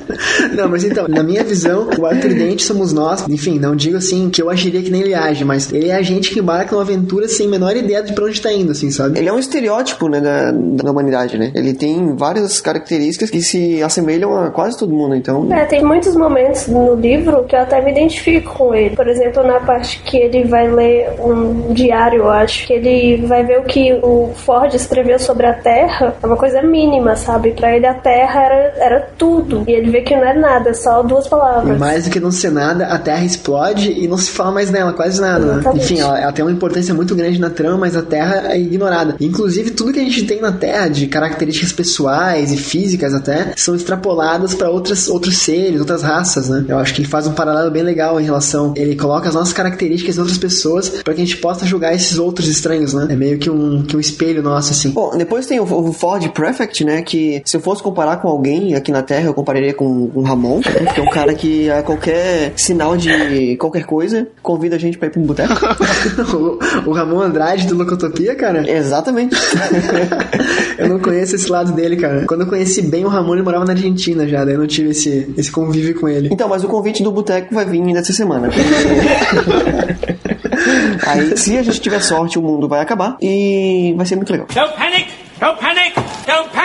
Não, mas então, na minha visão, o Arthur Dente somos nós. Enfim, não digo assim que eu agiria que nem ele age, mas ele é a gente que embarca numa aventura sem a menor ideia de pra onde tá indo, assim, sabe? Ele é um estereótipo, né, da, da humanidade, né? Ele tem várias características que se assemelham a quase todo mundo, então. É, tem muitos momentos no livro que eu até me identifico com ele. Por exemplo, na parte que ele vai ler um diário, eu acho, que ele vai ver o que o Ford escreveu sobre a Terra, é uma coisa mínima, sabe? Pra ele a Terra era, era tudo. E ele vê que não é nada, é só duas palavras. Mais do que não ser nada, a Terra explode e não se fala mais nela, quase nada, né? Enfim, ela, ela tem uma importância muito grande na trama, mas a Terra é ignorada. Inclusive, tudo que a gente tem na Terra, de características pessoais e físicas até, são extrapoladas para outras outros seres, outras raças, né? Eu acho que ele faz um paralelo bem legal em relação. Ele coloca as nossas características em outras pessoas para que a gente possa julgar esses outros estranhos, né? É meio que um, que um espelho nosso, assim. Bom, depois tem o, Ford Prefect, né? Que se eu fosse comparar com alguém aqui na Terra, eu compararia com o Ramon, né, que é um cara que a qualquer sinal de qualquer coisa convida a gente pra ir pra um boteco. o, o Ramon Andrade do Locotopia, cara. Exatamente. Eu não conheço esse lado dele, cara. Quando eu conheci bem o Ramon, ele morava na Argentina já, daí eu não tive esse, esse convívio com ele. Então, mas o convite do boteco vai vir ainda essa semana. Aí, se a gente tiver sorte, o mundo vai acabar e vai ser muito legal. Don't panic! Don't panic!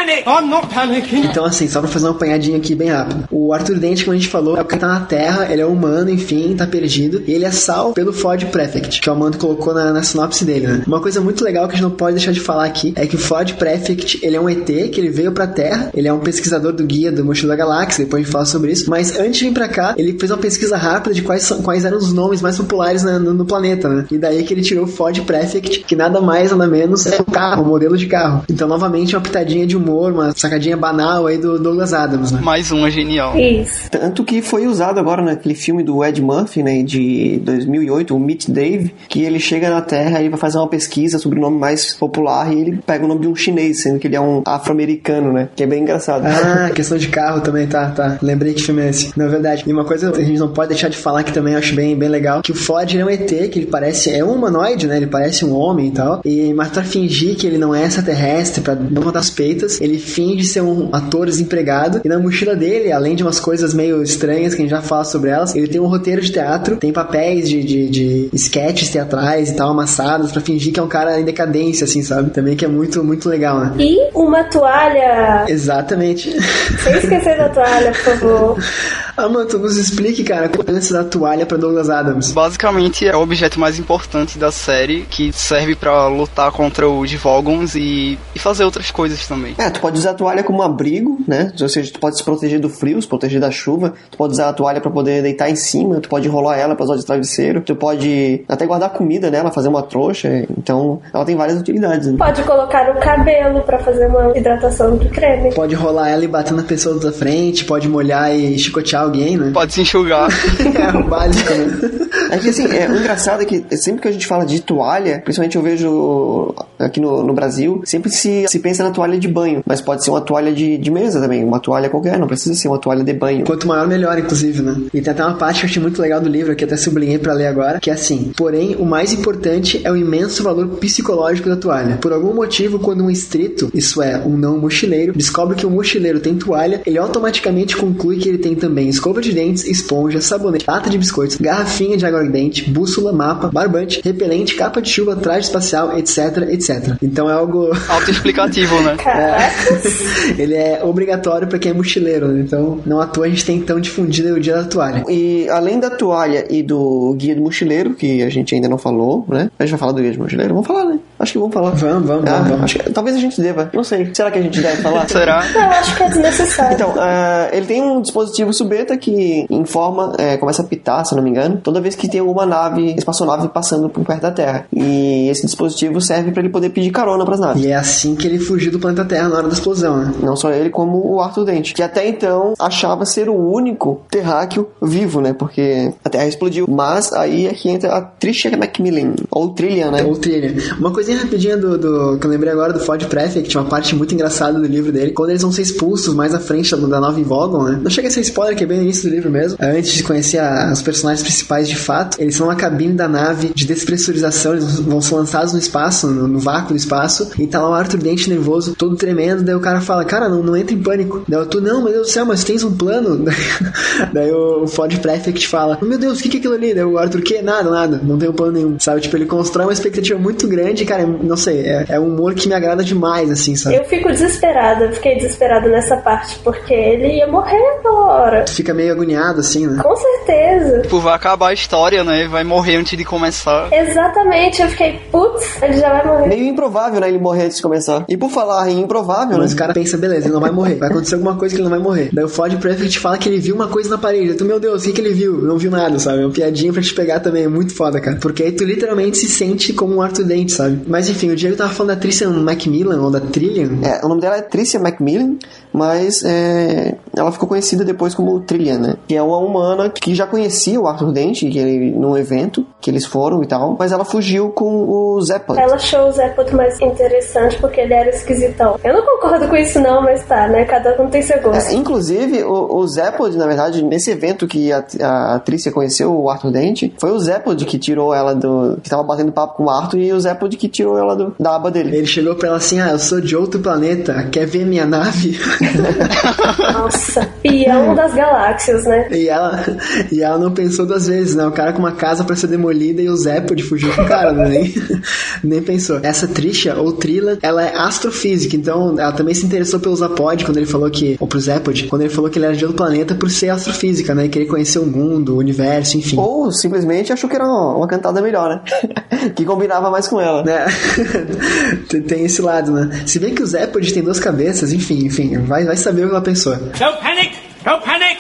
Don't panic! I'm not panicking! Então, assim, só pra fazer uma apanhadinha aqui bem rápido. O Arthur Dent, como a gente falou, é o que tá na Terra, ele é humano, enfim, tá perdido. E ele é salvo pelo Ford Prefect, que o Amando colocou na, na sinopse dele, né? Uma coisa muito legal que a gente não pode deixar de falar aqui é que o Ford Prefect, ele é um ET, que ele veio pra Terra, ele é um pesquisador do guia do Mochila da Galáxia, depois a gente fala sobre isso. Mas antes de vir pra cá, ele fez uma pesquisa rápida de quais, são, quais eram os nomes mais populares na- no, no planeta, né? E daí que ele tirou o Ford Prefect, que nada mais, nada menos é um carro, um modelo de carro. Então, novamente, uma pitadinha de humor, uma sacadinha banal aí do Douglas Adams, né? Mais uma genial. Isso. Tanto que foi usado agora naquele filme do Ed Murphy, né, de 2008, o Meet Dave, que ele chega na Terra e vai fazer uma pesquisa sobre o nome mais popular e ele pega o nome de um chinês, sendo que ele é um afro-americano, né, que é bem engraçado. Ah, questão de carro também, tá, tá. Lembrei que filme é esse. Na verdade, e uma coisa que a gente não pode deixar de falar que também eu acho bem, bem legal, que o Ford é um ET, que ele parece, é um humanoide, né, ele parece um homem e tal, e, mas pra fingir que ele não é extraterrestre, pra não botar as peitas, ele finge ser um ator desempregado, e na mochila dele, além de umas coisas meio estranhas que a gente já fala sobre elas, ele tem um roteiro de teatro, tem papéis de, de, de sketches teatrais e tal, amassados, pra fingir que é um cara em decadência, assim, sabe? Também que é muito, muito legal, né? E uma toalha. Exatamente. Sem esquecer da toalha, por favor. Amanda, nos explique, cara, é a importância da toalha pra Douglas Adams. Basicamente é o objeto mais importante da série, que serve pra lutar contra os Vogons e, e fazer outras coisas também. É, tu pode usar a toalha como abrigo, né? Ou seja, tu pode se proteger do frio, se proteger da chuva. Tu pode usar a toalha pra poder deitar em cima. Tu pode enrolar ela pra usar de travesseiro. Tu pode até guardar comida nela, fazer uma trouxa. Então, ela tem várias utilidades. Né? Pode colocar no cabelo pra fazer uma hidratação de creme. Pode rolar ela e bater na pessoa da frente, pode molhar e chicotear alguém, né? Pode se enxugar. é o básico, né? É que assim, é, o engraçado é que sempre que a gente fala de toalha, principalmente eu vejo aqui no, no Brasil, sempre se, se pensa na toalha de banho, mas pode ser uma toalha de, de mesa também, uma toalha qualquer, não precisa ser uma toalha de banho. Quanto maior, melhor, inclusive, né? E tem até uma parte que eu achei muito legal do livro, que até sublinhei pra ler agora, que é assim: porém, o mais importante é o imenso valor psicológico da toalha. Por algum motivo, quando um estrito, isso é, um não mochileiro, descobre que o mochileiro tem toalha, ele automaticamente conclui que ele tem também escova de dentes, esponja, sabonete, lata de biscoitos, garrafinha de água dente, bússola, mapa, barbante, repelente, capa de chuva, traje espacial, etc, etc. Então é algo. Autoexplicativo, né? ele é obrigatório pra quem é mochileiro, né? Então, não à toa a gente tem tão difundido o dia da toalha. E além da toalha e do guia do mochileiro, que a gente ainda não falou, né? A gente vai falar do guia do mochileiro? Vamos falar, né? Acho que vamos falar. Vamos, vamos, Ah, vamos, vamos. acho que- talvez a gente deva. Não sei. Será que a gente deve falar? Será? Não, acho que é desnecessário. Então, ah, ele tem um dispositivo subeta que informa, é, começa a pitar, se eu não me engano, toda vez que tem alguma nave, espaçonave passando por perto da Terra. E esse dispositivo serve para ele poder pedir carona para as naves. E é assim que ele fugiu do planeta Terra na hora da explosão, né? Não só ele, como o Arthur Dent, que até então achava ser o único terráqueo vivo, né? Porque a Terra explodiu. Mas aí é que entra a Tricia Macmillan, ou Trillian, né? Ou trilha. Uma coisinha rapidinha do, do- que eu lembrei agora do Ford Prefect, uma parte muito engraçada do livro dele, quando eles vão ser expulsos mais à frente da, da nova Vogon, né? Não chega a ser spoiler, que é bem no início do livro mesmo. Antes de conhecer os personagens principais de fato, eles são na cabine da nave de despressurização, eles vão ser lançados no espaço, no, no vácuo do espaço, e tá lá o Arthur Dente nervoso, todo tremendo, daí o cara fala, cara, não, não entra em pânico. Daí eu tô, não, meu Deus do céu, mas tens um plano? daí o Ford Prefect fala, meu Deus, o que que é aquilo ali? Daí o Arthur, que? Nada, nada, não tem um plano nenhum, sabe? Tipo, ele constrói uma expectativa muito grande, cara, não sei, é, é um humor que me agrada demais, assim, sabe? Eu fico desesperada, eu fiquei desesperada nessa parte, porque ele ia morrer hora. Tu fica meio agoniado, assim, né? Com certeza. Tipo, vai acabar a história, né? Vai morrer antes de começar. Exatamente, eu fiquei, putz, ele já vai morrer. Meio improvável, né? Ele morrer antes de começar. E por falar em improvável, né? Mas o cara pensa, beleza, ele não vai morrer, vai acontecer alguma coisa que ele não vai morrer. Daí o Ford Prefect fala que ele viu uma coisa na parede. Eu tô, meu Deus, o que, que ele viu? Não viu nada, sabe? É uma piadinha pra te pegar também, é muito foda, cara. Porque aí tu literalmente se sente como um Arthur Dente, sabe? Mas enfim, o Diego tava falando da Tricia Macmillan, ou da Trillian. É, o nome dela é Tricia Macmillan, mas é, ela ficou conhecida depois como Trillian, né? Que é uma humana que já conhecia o Arthur Dent, que ele, num evento que eles foram e tal, mas ela fugiu com o Zeppelin. Ela achou o Zepot mais interessante porque ele era esquisitão. Eu não concordo com isso não, mas tá, né? Cada um tem seu gosto. É, inclusive, o, o na verdade, nesse evento que a, a Trícia conheceu o Arthur Dent, foi o Zeppelin que tirou ela do. que tava batendo papo com o Arthur e o Zeppelin que tirou tirou ela do, da aba dele. Ele chegou pra ela assim: Ah, eu sou de outro planeta, quer ver minha nave? Nossa, peão das galáxias, né? e, ela, e ela não pensou duas vezes, né? O cara com uma casa pra ser demolida e o Zepod fugiu com o cara, né? nem, nem pensou. Essa Trisha, ou Trila, ela é astrofísica, então ela também se interessou pelo Zapod quando ele falou que, ou pro Zepod, quando ele falou que ele era de outro planeta por ser astrofísica, né? E querer conhecer o mundo, o universo, enfim. Ou simplesmente achou que era uma, uma cantada melhor, né? que combinava mais com ela. né? tem, tem esse lado, né? Se bem que o Zepod tem duas cabeças, enfim, enfim, vai, vai saber o que ela pensou. Don't panic! Don't panic!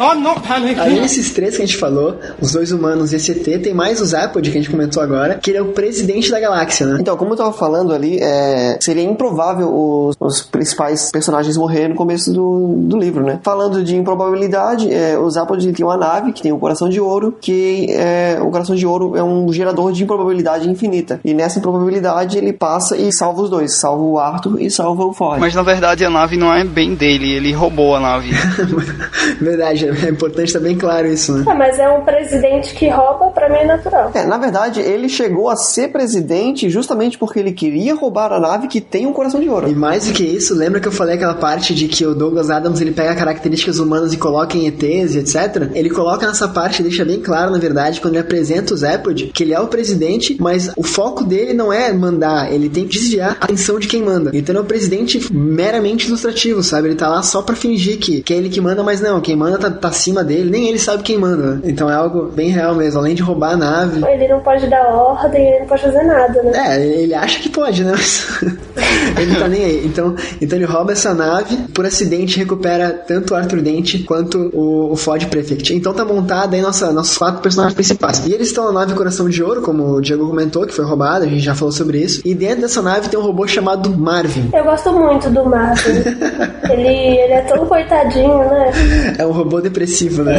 I'm not panicking. Além desses três que a gente falou, os dois humanos e esse ET, tem mais o Zapod, que a gente comentou agora, que ele é o presidente da galáxia, né? Então, como eu tava falando ali, é, seria improvável os, os principais personagens morrerem no começo do, do livro, né? Falando de improbabilidade, é, o Zapod tem uma nave que tem o coração de ouro, que é, o coração de ouro é um gerador de improbabilidade infinita. E nessa improbabilidade ele passa e salva os dois, salva o Arthur e salva o Ford. Mas na verdade a nave não é bem dele, ele roubou a nave. Verdade, é importante estar bem claro isso, né? Ah, mas é um presidente que rouba, pra mim é natural. É, na verdade, ele chegou a ser presidente justamente porque ele queria roubar a nave que tem um coração de ouro. E mais do que isso, lembra que eu falei aquela parte de que o Douglas Adams ele pega características humanas e coloca em ETs e etc? Ele coloca nessa parte, deixa bem claro, na verdade, quando ele apresenta o Zepod, que ele é o presidente, mas o foco dele não é mandar, ele tem que desviar a atenção de quem manda. Então ele é um presidente meramente ilustrativo, sabe? Ele tá lá só pra fingir que, que é ele que manda, mas não, quem manda tá, tá acima dele, nem ele sabe quem manda. né? Então é algo bem real mesmo, além de roubar a nave. Ele não pode dar ordem, ele não pode fazer nada, né? É, ele acha que pode, né? Mas ele não tá nem aí. Então, então ele rouba essa nave, por acidente recupera tanto o Arthur Dent quanto o, o Ford Prefect. Então tá montada aí nossa, nossos quatro personagens principais. E eles estão na nave Coração de Ouro, como o Diego comentou, que foi roubada, a gente já falou sobre isso. E dentro dessa nave tem um robô chamado Marvin. Eu gosto muito do Marvin. ele, ele é tão coitadinho, né? É um robô depressivo, né?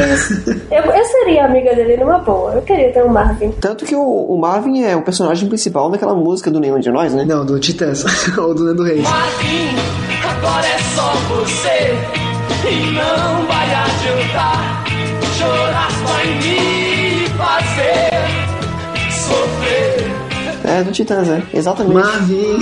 Eu, eu seria amiga dele numa boa. Eu queria ter um Marvin. Tanto que o, o Marvin é o personagem principal daquela música do Nenhum de Nós, né? Não, do Titãs, ou do Nando Reis. Marvin, agora é só você e não vai adiantar. Chorar vai me fazer É, do Titãs, é. Exatamente. Marvin,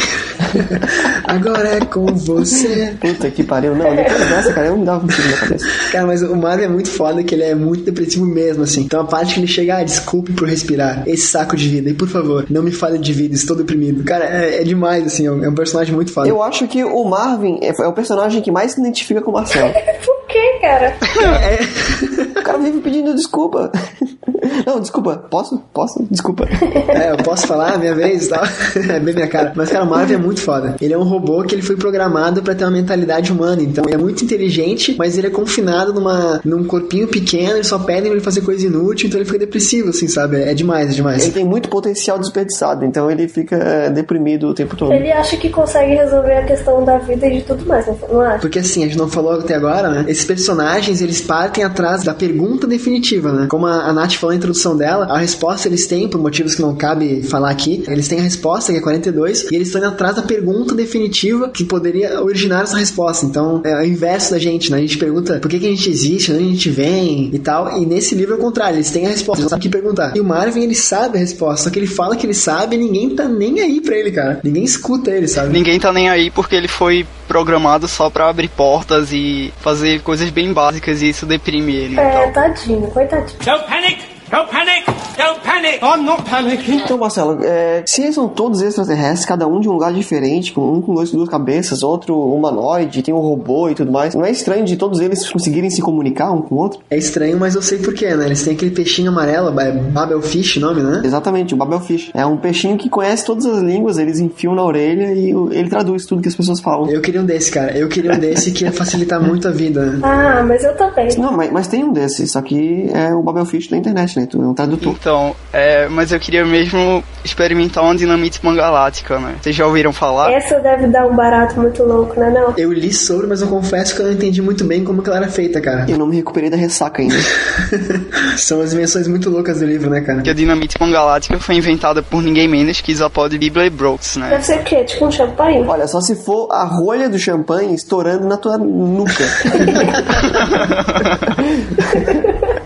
agora é com você. Puta que pariu. Não, depois dessa, cara, eu não me dava um tiro na cabeça. Cara, mas o Marvin é muito foda que ele é muito depressivo mesmo, assim. Então a parte que ele chega, ah, desculpe por respirar esse saco de vida. E por favor, não me fale de vida, estou deprimido. Cara, é, é demais, assim, é um, é um personagem muito foda. Eu acho que o Marvin é, é o personagem que mais se identifica com o Marcelo. Por que, cara? O cara vive pedindo desculpa. Não, desculpa. Posso? Posso? Desculpa. É, eu posso falar minha vez e tal. É bem minha cara. Mas, cara, o Marvin é muito foda. Ele é um robô que ele foi programado pra ter uma mentalidade humana. Então, ele é muito inteligente, mas ele é confinado numa, num corpinho pequeno. Ele só pede pra ele fazer coisa inútil. Então, ele fica depressivo, assim, sabe? É demais, é demais. Ele tem muito potencial desperdiçado, então ele fica é, deprimido o tempo todo. Ele acha que consegue resolver a questão da vida e de tudo mais, não- não acha? Porque assim, a gente não falou até agora, né? Esses personagens, eles partem atrás da pergunta definitiva, né? Como a, a Nath falou introdução dela, a resposta eles têm, por motivos que não cabe falar aqui, eles têm a resposta, que é 42, e eles estão indo atrás da pergunta definitiva que poderia originar essa resposta. Então, é o inverso da gente, né? A gente pergunta por que, que a gente existe, de onde a gente vem e tal, e nesse livro é o contrário, eles têm a resposta, eles não sabem o que perguntar. E o Marvin, ele sabe a resposta, só que ele fala que ele sabe e ninguém tá nem aí pra ele, cara. Ninguém escuta ele, sabe? Ninguém tá nem aí porque ele foi programado só pra abrir portas e fazer coisas bem básicas e isso deprime ele. É, Então. tadinho, coitadinho. Don't panic! Don't panic! Don't panic! I'm not panicking. Então, Marcelo, é, se eles são todos extraterrestres, cada um de um lugar diferente, com um com dois, duas cabeças, outro humanoide, tem um robô e tudo mais, não é estranho de todos eles conseguirem se comunicar um com o outro? É estranho, mas eu sei porquê, né? Eles têm aquele peixinho amarelo, é Babelfish o nome, né? Exatamente, o Babelfish. É um peixinho que conhece todas as línguas, eles enfiam na orelha e ele traduz tudo que as pessoas falam. Eu queria um desse, cara. Eu queria um desse que ia facilitar muito a vida. né? Ah, mas eu também. Não, mas, mas tem um desses, só que é o Babelfish da internet, né? Tu é um tradutor. Então, é, mas eu queria mesmo experimentar uma dinamite pangalática, né? Vocês já ouviram falar? Essa deve dar um barato muito louco, né não? Eu li sobre, mas eu confesso que eu não entendi muito bem como que ela era feita, cara. Eu não me recuperei da ressaca ainda. São as invenções muito loucas do livro, né, cara? Que a dinamite pangalática foi inventada por ninguém menos que Zapod Bibler Brooks, né? Deve ser o quê? Tipo um champanhe? Olha, só se for a rolha do champanhe estourando na tua nuca.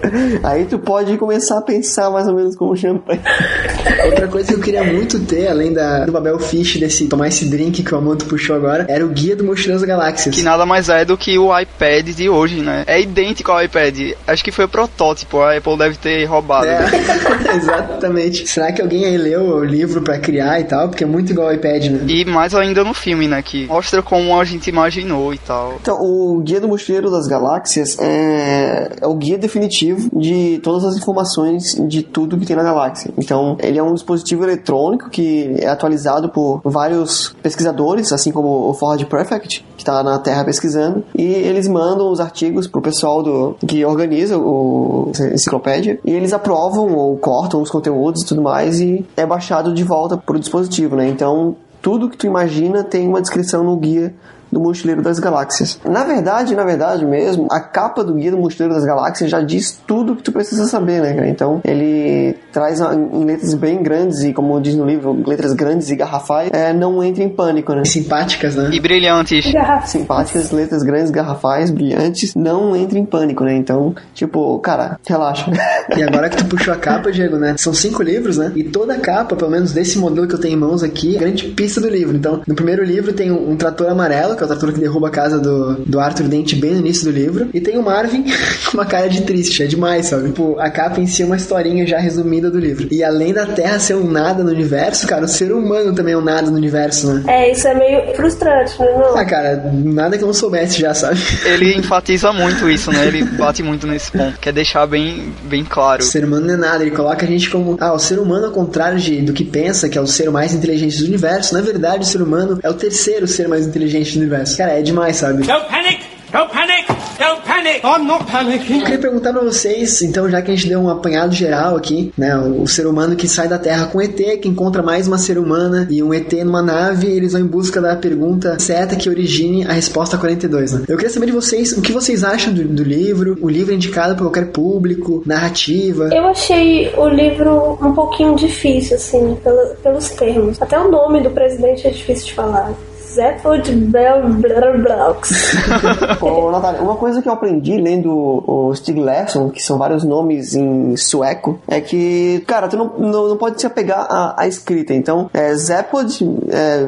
Aí tu pode começar a pensar mais ou menos como champanhe. Outra coisa que eu queria muito ter, além da, do Babel Fish, desse tomar esse drink que o Amonto puxou agora, era o Guia do Mochileiro das Galáxias. Que nada mais é do que o iPad de hoje, né? É idêntico ao iPad. Acho que foi o protótipo, a Apple deve ter roubado. É, exatamente. Será que alguém aí leu o livro pra criar e tal? Porque é muito igual ao iPad, né? E mais ainda no filme, né? Que mostra como a gente imaginou e tal. Então, o Guia do Mochileiro das Galáxias é, é o guia definitivo de todas as informações de tudo que tem na galáxia. Então, ele é um dispositivo eletrônico que é atualizado por vários pesquisadores, assim como o Ford Perfect, que está na Terra pesquisando, e eles mandam os artigos pro pessoal do que organiza o enciclopédia, e eles aprovam ou cortam os conteúdos e tudo mais, e é baixado de volta pro dispositivo, né? Então, tudo que tu imagina tem uma descrição no guia do Mochileiro das Galáxias. Na verdade, na verdade mesmo, a capa do Guia do Mochileiro das Galáxias já diz tudo que tu precisa saber, né, cara? Então, ele traz em letras bem grandes e, como diz no livro, letras grandes e garrafais, é, não entre em pânico, né? Simpáticas, né? E brilhantes. Simpáticas, letras grandes, garrafais, brilhantes, não entre em pânico, né? Então, tipo, cara, relaxa. E agora que tu puxou a capa, Diego, né? São cinco livros, né? E toda a capa, pelo menos desse modelo que eu tenho em mãos aqui, é grande pista do livro. Então, no primeiro livro tem um, um trator amarelo, que é o trator que derruba a casa do, do Arthur Dent bem no início do livro. E tem o Marvin com uma cara de triste, é demais, sabe? Tipo, a capa em si é uma historinha já resumida do livro. E além da Terra ser um nada no universo, cara, o ser humano também é um nada no universo, né? É, isso é meio frustrante, né? Não? Ah, cara, nada que eu não soubesse já, sabe? Ele enfatiza muito isso, né? Ele bate muito nesse ponto. Quer deixar bem, bem claro. O ser humano não é nada, ele coloca a gente como. Ah, o ser humano, ao contrário de, do que pensa, que é o ser mais inteligente do universo, na verdade, o ser humano é o terceiro ser mais inteligente do universo. Cara, é demais, sabe? Don't panic! Don't panic! Don't panic! I'm not panicking. Eu queria perguntar pra vocês, então, já que a gente deu um apanhado geral aqui, né? O, o ser humano que sai da Terra com ET, que encontra mais uma ser humana e um ET numa nave, e eles vão em busca da pergunta certa que origine a resposta 42, né? Eu queria saber de vocês o que vocês acham do, do livro, o livro é indicado pra qualquer público, narrativa. Eu achei o livro um pouquinho difícil, assim, pela- pelos termos. Até o nome do presidente é difícil de falar. Bell Blocks. Ô, Natália, uma coisa que eu aprendi lendo o Stig Larsson, que são vários nomes em sueco, é que, cara, tu não, não, não pode se apegar à, à escrita. Então, é Zeppod, é,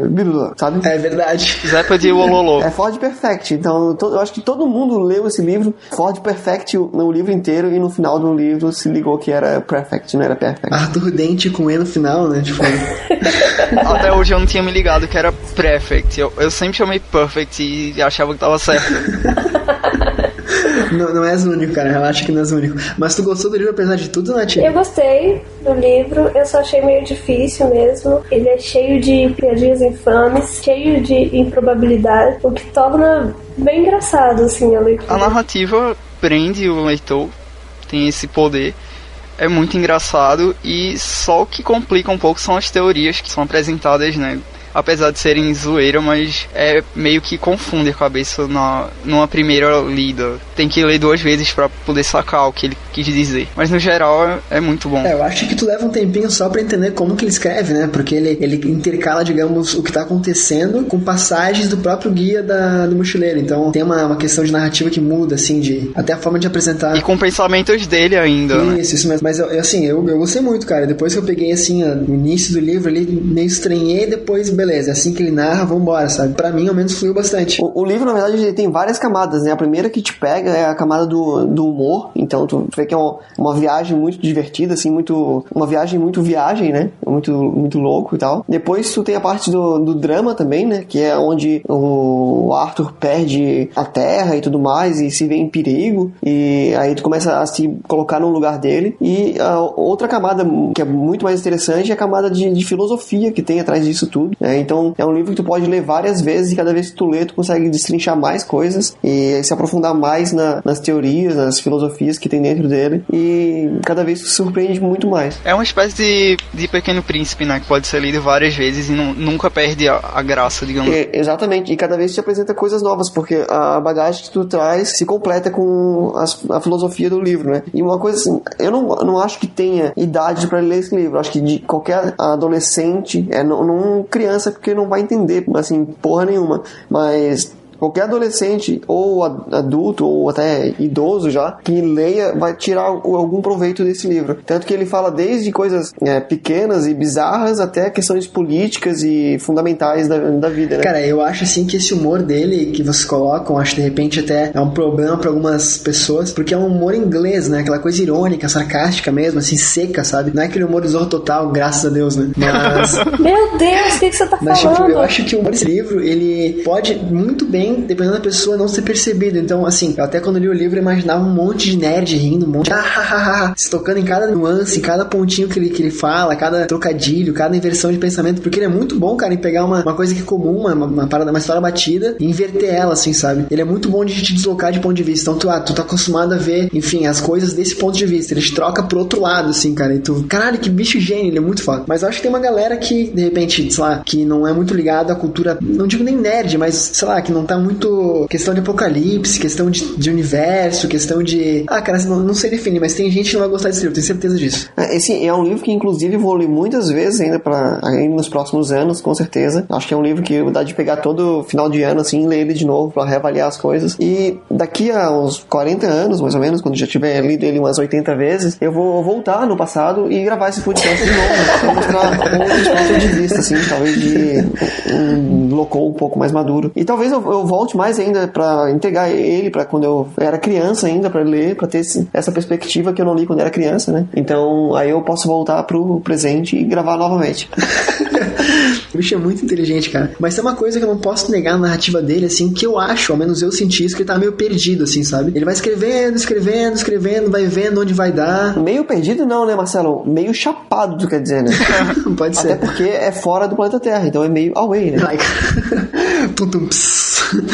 sabe? É verdade. Zepa de Wololo. É Ford Perfect. Então, to- eu acho que todo mundo leu esse livro, Ford Perfect, o- no livro inteiro, e no final do livro se ligou que era Perfect, não era Perfect. Arthur Dente com E no final, né? Tipo, Até hoje eu não tinha me ligado que era Perfect. Eu, eu sempre chamei Perfect e achava que tava certo. não, não és o único, cara. Relaxa que não és o único. Mas tu gostou do livro apesar de tudo, Nath? Eu gostei do livro, eu só achei meio difícil mesmo. Ele é cheio de piadinhas infames, cheio de improbabilidade, o que torna bem engraçado, assim, a leitura. A narrativa prende o leitor, tem esse poder. É muito engraçado e só o que complica um pouco são as teorias que são apresentadas, né? Apesar de serem zoeira, mas é meio que confunde a cabeça na, numa primeira lida. Tem que ler duas vezes pra poder sacar o que ele quis dizer. Mas no geral é, é muito bom. É, eu acho que tu leva um tempinho só pra entender como que ele escreve, né? Porque ele, ele intercala, digamos, o que tá acontecendo com passagens do próprio guia da, do mochileiro. Então tem uma, uma questão de narrativa que muda, assim, de até a forma de apresentar. E com pensamentos dele ainda, né? Isso, isso mesmo. Mas eu, assim, eu, eu gostei muito, cara. Depois que eu peguei, assim, no início do livro ali, meio estranhei, depois, beleza, assim que ele narra, vambora, sabe? Pra mim, ao menos, fluiu bastante. O, o livro, na verdade, ele tem várias camadas, né? A primeira que te pega é a camada do, do humor. Então, tu vê que é uma, uma viagem muito divertida, assim, muito... Uma viagem muito viagem, né? Muito, muito louco e tal. Depois, tu tem a parte do, do drama também, né? Que é onde o Arthur perde a terra e tudo mais e se vê em perigo. E aí tu começa a se colocar no lugar dele. E a outra camada que é muito mais interessante é a camada de, de filosofia que tem atrás disso tudo. né? Então, é um livro que tu pode ler várias vezes e cada vez que tu lê, tu consegue destrinchar mais coisas e se aprofundar mais na- nas teorias, nas filosofias que tem dentro dele. E cada vez tu se surpreende muito mais. É uma espécie de, de Pequeno Príncipe, né? Que pode ser lido várias vezes e nu- nunca perde a, a graça, digamos. É, exatamente, e cada vez te apresenta coisas novas, porque a bagagem que tu traz se completa com as- a filosofia do livro, né? E uma coisa assim, eu não, não acho que tenha idade para ler esse livro, eu acho que de qualquer adolescente, é não, não criança, porque não vai entender, assim, porra nenhuma, mas qualquer adolescente ou adulto ou até idoso já que leia vai tirar algum proveito desse livro. Tanto que ele fala desde coisas é, pequenas e bizarras até questões políticas e fundamentais da, da vida, né? Cara, eu acho assim que esse humor dele que vocês colocam, acho de repente até é um problema para algumas pessoas, porque é um humor inglês, né? Aquela coisa irônica, sarcástica mesmo, assim, seca, sabe? Não é aquele humor zorro total, graças a Deus, né? Mas. Meu Deus, o que, que você tá Mas, falando? tipo, eu acho que o humor desse livro, ele pode muito bem, dependendo da pessoa, não ser percebido. Então, assim, eu até quando li o livro, imaginava um monte de nerd rindo, um monte de se tocando em cada nuance, em cada pontinho que ele, que ele fala, cada trocadilho, cada inversão de pensamento, porque ele é muito bom, cara, em pegar uma, uma coisa que é comum, uma, uma, parada, uma história batida e inverter ela, assim, sabe? Ele é muito bom de te deslocar de ponto de vista. Então, tu, ah, tu tá acostumado a ver, enfim, as coisas desse ponto de vista. Ele te troca pro outro lado, assim, cara. E tu, caralho, que bicho gênio, ele é muito foda. Mas eu acho que tem uma galera que, de repente, sei lá, que não é muito ligado à cultura, não digo nem nerd, mas, sei lá, que não tá muito questão de apocalipse, questão de, de universo, questão de. Ah, cara, não, não sei definir, mas tem gente que não vai gostar desse livro, tenho certeza disso. É, esse é um livro que, inclusive, vou ler muitas vezes ainda para ainda nos próximos anos, com certeza. Acho que é um livro que dá de pegar todo final de ano, assim, ler ele de novo para reavaliar as coisas. E daqui a uns 40 anos, mais ou menos, quando já tiver lido ele umas 80 vezes, eu vou voltar no passado e gravar esse podcast de novo, pra mostrar outros pontos de vista, assim, talvez de um locou um pouco mais maduro. E talvez eu, eu volte mais ainda para entregar ele para quando eu era criança ainda para ler, para ter esse, essa perspectiva que eu não li quando era criança, né? Então aí eu posso voltar pro presente e gravar novamente. o bicho é muito inteligente, cara. Mas tem uma coisa que eu não posso negar na narrativa dele, assim, que eu acho, ao menos eu senti isso, que ele tá meio perdido, assim, sabe? Ele vai escrevendo, escrevendo, escrevendo, vai vendo onde vai dar. Meio perdido não, né, Marcelo? Meio chapado, tu quer dizer, né? Pode ser. Até porque é fora do planeta Terra, então é meio away, né? Like. Tum,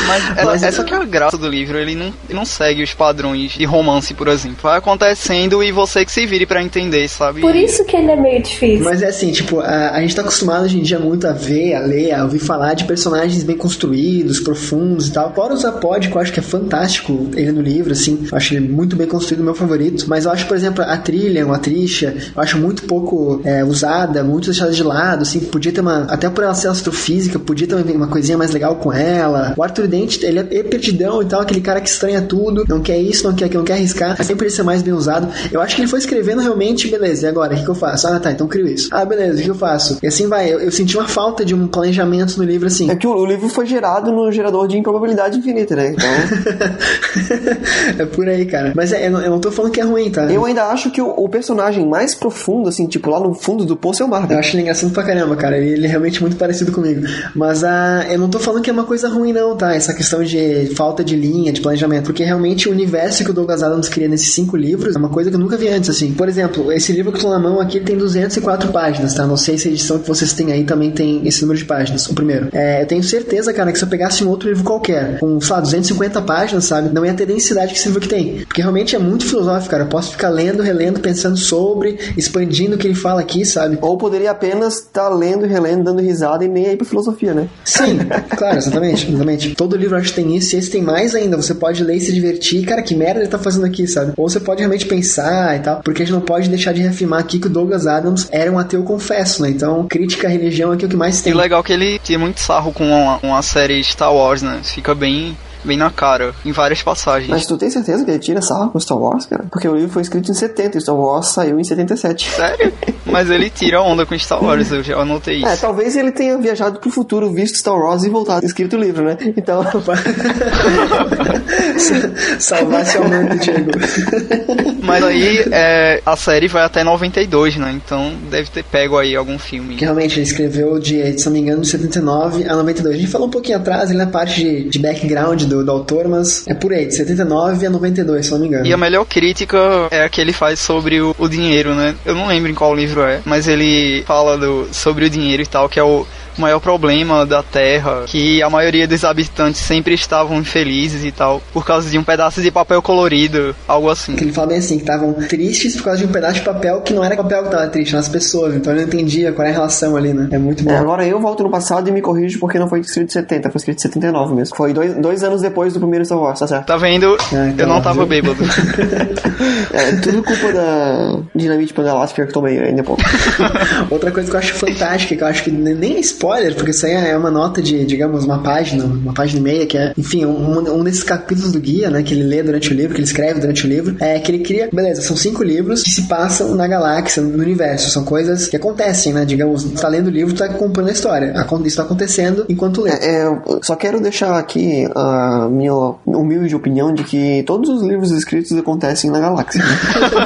Mas, Mas essa que é a graça do livro, ele não, ele não segue os padrões de romance, por exemplo. Vai acontecendo e você que se vire para entender, sabe? Por isso que ele é meio difícil. Mas é assim, tipo, a, a gente tá acostumado hoje em dia muito a ver, a ler, a ouvir falar de personagens bem construídos, profundos e tal. Fora o Zapod, que eu acho que é fantástico ele no livro, assim. Eu acho ele muito bem construído, meu favorito. Mas eu acho, por exemplo, a trilha, a Trisha, eu acho muito pouco é, usada, muito deixada de lado, assim. Podia ter uma. Até por ela ser astrofísica, podia ter uma coisinha mais legal com ela. O Arthur Dente, ele é perdidão e tal, aquele cara que estranha tudo, não quer isso, não quer aquilo, não quer arriscar. É sempre ele ser mais bem usado. Eu acho que ele foi escrevendo realmente, beleza, e agora? O que, que eu faço? Ah, tá, então crio isso. Ah, beleza, o que eu faço? E assim vai. Eu, eu, senti uma falta de um planejamento no livro, assim. É que o, o livro foi gerado no gerador de improbabilidade infinita, né? Então... é por aí, cara. Mas é, eu, não, eu não tô falando que é ruim, tá? Eu ainda acho que o, o, personagem mais profundo, assim, tipo, lá no fundo do poço é o Marvel. Eu acho ele engraçado pra caramba, cara. Ele, ele é realmente muito parecido comigo. Mas ah, eu não tô falando que é uma coisa ruim, não, tá? Essa questão de falta de linha, de planejamento. Porque realmente o universo que o Douglas Adams cria nesses cinco livros é uma coisa que eu nunca vi antes, assim. Por exemplo, esse livro que eu tô na mão aqui tem 204 páginas, tá? Não sei se a edição que vocês têm aí também tem esse número de páginas, o primeiro. É, eu tenho certeza, cara, que se eu pegasse um outro livro qualquer, com, sei lá, 250 páginas, sabe? Não ia ter densidade que esse livro que tem. Porque realmente é muito filosófico, cara. Eu posso ficar lendo, relendo, pensando sobre, expandindo o que ele fala aqui, sabe? Ou poderia apenas estar tá lendo, relendo, dando risada e nem aí pra filosofia, né? Sim, claro, exatamente, exatamente. Todo livro acho que tem isso, e esse tem mais ainda. Você pode ler e se divertir. Cara, que merda ele tá fazendo aqui, sabe? Ou você pode realmente pensar e tal. Porque a gente não pode deixar de reafirmar aqui que o Douglas Adams era um ateu confesso, né? Então, crítica à religião aqui é o que mais tem. E legal que ele tinha muito sarro com uma, uma série Star Wars, né? Fica bem bem na cara, em várias passagens. Mas tu tem certeza que ele tira sarro com Star Wars, cara? Porque o livro foi escrito em 70 e Star Wars saiu em 77. Sério? Mas ele tira onda com Star Wars, eu já anotei isso. É, talvez ele tenha viajado pro futuro, visto Star Wars e voltado escrito o livro, né? Então. Salvar seu nome, Diego. Mas aí é, a série vai até 92, né? Então deve ter pego aí algum filme. Que realmente ele escreveu de, se não me engano, de 79 a 92. A gente falou um pouquinho atrás, ele na parte de, de background do, do autor, mas é por aí, de 79 a 92, se não me engano. E a melhor crítica é a que ele faz sobre o, o dinheiro, né? Eu não lembro em qual livro é, mas ele fala do, sobre o dinheiro e tal, que é o maior problema da Terra, que a maioria dos habitantes sempre estavam infelizes e tal, por causa de um pedaço de papel colorido, algo assim. Que ele fala bem assim, que estavam tristes por causa de um pedaço de papel que não era papel que tava triste, eram as pessoas, então ele não entendia qual era a relação ali, né? É muito bom. É, agora eu volto no passado e me corrijo porque não foi escrito de 70, foi escrito de 79 mesmo. Foi dois, dois anos depois do primeiro Star Wars, tá certo? Tá vendo? Ah, então, eu não tava viu? bêbado. é, tudo culpa da dinamite pangalática que eu tomei ainda pouco. Outra coisa que eu acho fantástica, que eu acho que nem é spoiler, spoiler, porque isso aí é uma nota de, digamos, uma página, uma página e meia, que é, enfim, um, um desses capítulos do guia, né, que ele lê durante o livro, que ele escreve durante o livro, é que ele cria, beleza, são cinco livros que se passam na galáxia, no universo, são coisas que acontecem, né, digamos, tu tá lendo o livro, tu tá acompanhando a história, isso tá acontecendo enquanto lê. É, é, só quero deixar aqui a minha humilde opinião de que todos os livros escritos acontecem na galáxia. Né?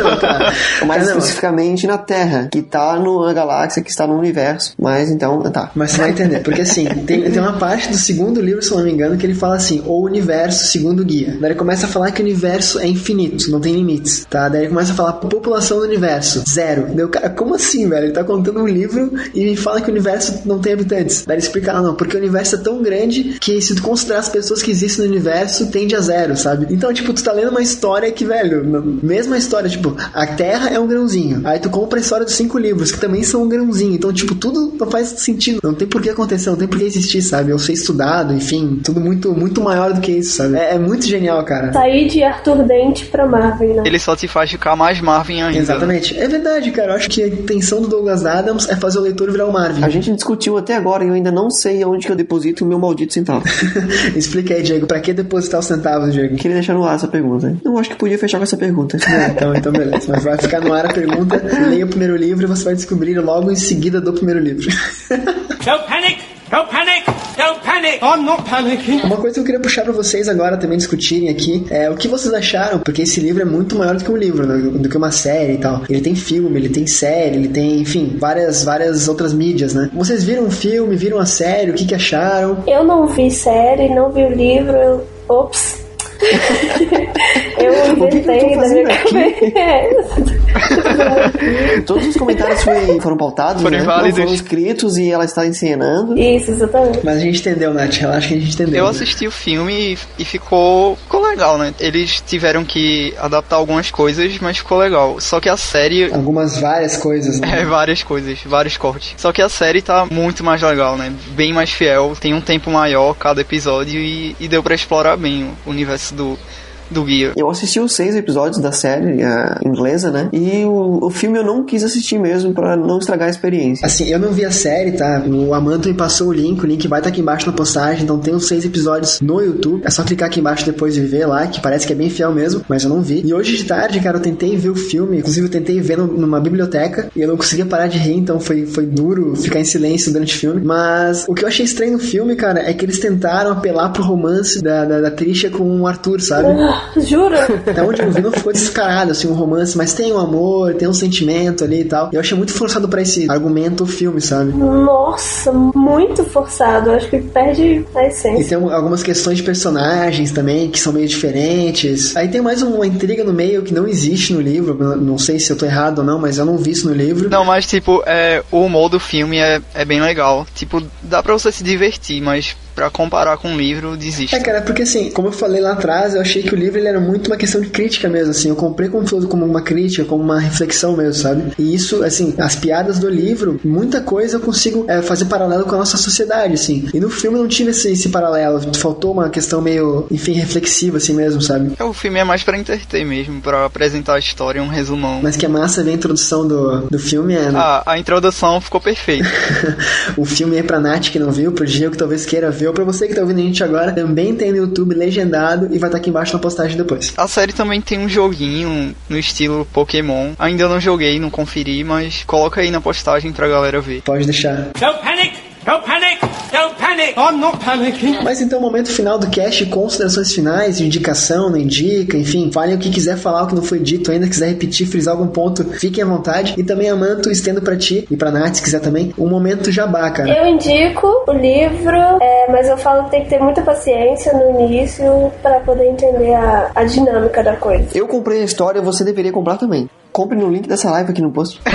Mais Não, especificamente na Terra, que tá no- na galáxia, que está no universo. Mas então, tá. Mas você vai entender, porque assim, tem, tem uma parte do segundo livro, se não me engano, que ele fala assim, o universo segundo guia. Daí ele começa a falar que o universo é infinito, não tem limites, tá? Daí ele começa a falar população do universo, zero. Daí o cara, como assim, velho? Ele tá contando um livro e fala que o universo não tem habitantes. Daí ele explica, ah, não, porque o universo é tão grande que se tu considerar as pessoas que existem no universo, tende a zero, sabe? Então, tipo, tu tá lendo uma história que, velho, mesma história, tipo, a Terra é um grãozinho. Aí tu compra a história dos cinco livros, que também são um grãozinho. Então, tipo, tudo não faz sentido. Não tem por que acontecer, não tem por que existir, sabe? Ou ser estudado, enfim, tudo muito, muito maior do que isso, sabe? É, é muito genial, cara. Sair de Arthur Dente pra Marvel, né? Ele só te faz ficar mais Marvin ainda. Exatamente. É verdade, cara. Eu acho que a intenção do Douglas Adams é fazer o leitor virar o Marvin. A gente discutiu até agora e eu ainda não sei onde que eu deposito o meu maldito centavo. Explica aí, Diego, pra que depositar os centavos, Diego? Queria deixar no ar essa pergunta. Eu acho que podia fechar com essa pergunta. Ah, então, então beleza. Mas vai ficar no ar a pergunta. Leia o primeiro livro e você vai descobrir logo em seguida do primeiro livro. Don't panic! Don't panic! Don't panic! I'm not panicking. Uma coisa que eu queria puxar pra vocês agora também discutirem aqui é o que vocês acharam, porque esse livro é muito maior do que um livro, né? do que uma série e tal. Ele tem filme, ele tem série, ele tem, enfim, várias, várias outras mídias, né? Vocês viram o filme, viram a série, o que que acharam? Eu não vi série, não vi o livro, eu... Ops. Eu inventei da minha cabeça. Todos os comentários foi- foram pautados, Foram né? válidos. Foram escritos e ela está encenando. Isso, exatamente. Mas a gente entendeu, Nath. Relaxa que a gente entendeu. Eu assisti o filme e, e ficou, ficou legal, né? Eles tiveram que adaptar algumas coisas, mas ficou legal. Só que a série Algumas várias coisas, né? é várias coisas, vários cortes. Só que a série tá muito mais legal, né? Bem mais fiel, tem um tempo maior cada episódio e, e deu pra explorar bem o universo do, do guia. Eu assisti os seis episódios da série a inglesa, né? E o, o filme eu não quis assistir mesmo pra não estragar a experiência. Assim, eu não vi a série, tá? O Amanda me passou o link, o link vai estar aqui embaixo na postagem, então tem os seis episódios no YouTube. É só clicar aqui embaixo depois de ver lá, que parece que é bem fiel mesmo, mas eu não vi. E hoje de tarde, cara, eu tentei ver o filme, inclusive eu tentei ver no- numa biblioteca e eu não conseguia parar de rir, então foi, foi duro ficar em silêncio durante o filme. Mas o que eu achei estranho no filme, cara, é que eles tentaram apelar pro romance da, da, da Trisha com o Arthur, sabe? Jura? Até onde eu vi não ficou descarado, assim, um romance, mas tem um amor, tem um sentimento ali e tal. Eu achei muito forçado pra esse argumento o filme, sabe? Nossa, muito forçado. Acho que perde a E essência. tem um- algumas questões de personagens também que são meio diferentes. Aí tem mais uma intriga no meio que não existe no livro. Não- Não sei se eu tô errado ou não, mas eu não vi isso no livro. Não, mas tipo, é, o humor do filme é, é bem legal. Tipo, dá pra você se divertir, mas pra comparar com o livro, desiste. É, cara, porque assim, como eu falei lá atrás, eu achei que o livro ele era muito uma questão de crítica mesmo, assim. Eu comprei como, como uma crítica, como uma reflexão mesmo, sabe? E isso, assim, as piadas do livro, muita coisa eu consigo é, fazer paralelo com a nossa sociedade, assim. E no filme não tive esse, esse paralelo. Faltou uma questão meio, enfim, reflexiva, assim mesmo, sabe? O filme é mais pra entreter mesmo, pra apresentar a história, um resumão. Mas que é massa ver a introdução do, do filme é. né? Ah, a introdução ficou perfeita. o filme é pra Nath que não viu, pro Diego que talvez queira ver, ou pra você que tá ouvindo a gente agora, também tem no YouTube legendado e vai estar aqui embaixo na postagem depois. A série também tem um joguinho no estilo Pokémon. Ainda não joguei, não conferi, mas coloca aí na postagem pra galera ver. Pode deixar. Don't panic! Don't panic! I'm not panicking. Mas então, momento final do cast, considerações finais, indicação, não indica, enfim, falem o que quiser falar, o que não foi dito ainda, quiser repetir, frisar algum ponto, fiquem à vontade. E também, Amanto, estendo pra ti e pra Nath, se quiser também, um momento jabá, cara. Eu indico o livro, é, mas eu falo que tem que ter muita paciência no início pra poder entender a, a dinâmica da coisa. Eu comprei a história, você deveria comprar também. Compre no link dessa live aqui no post.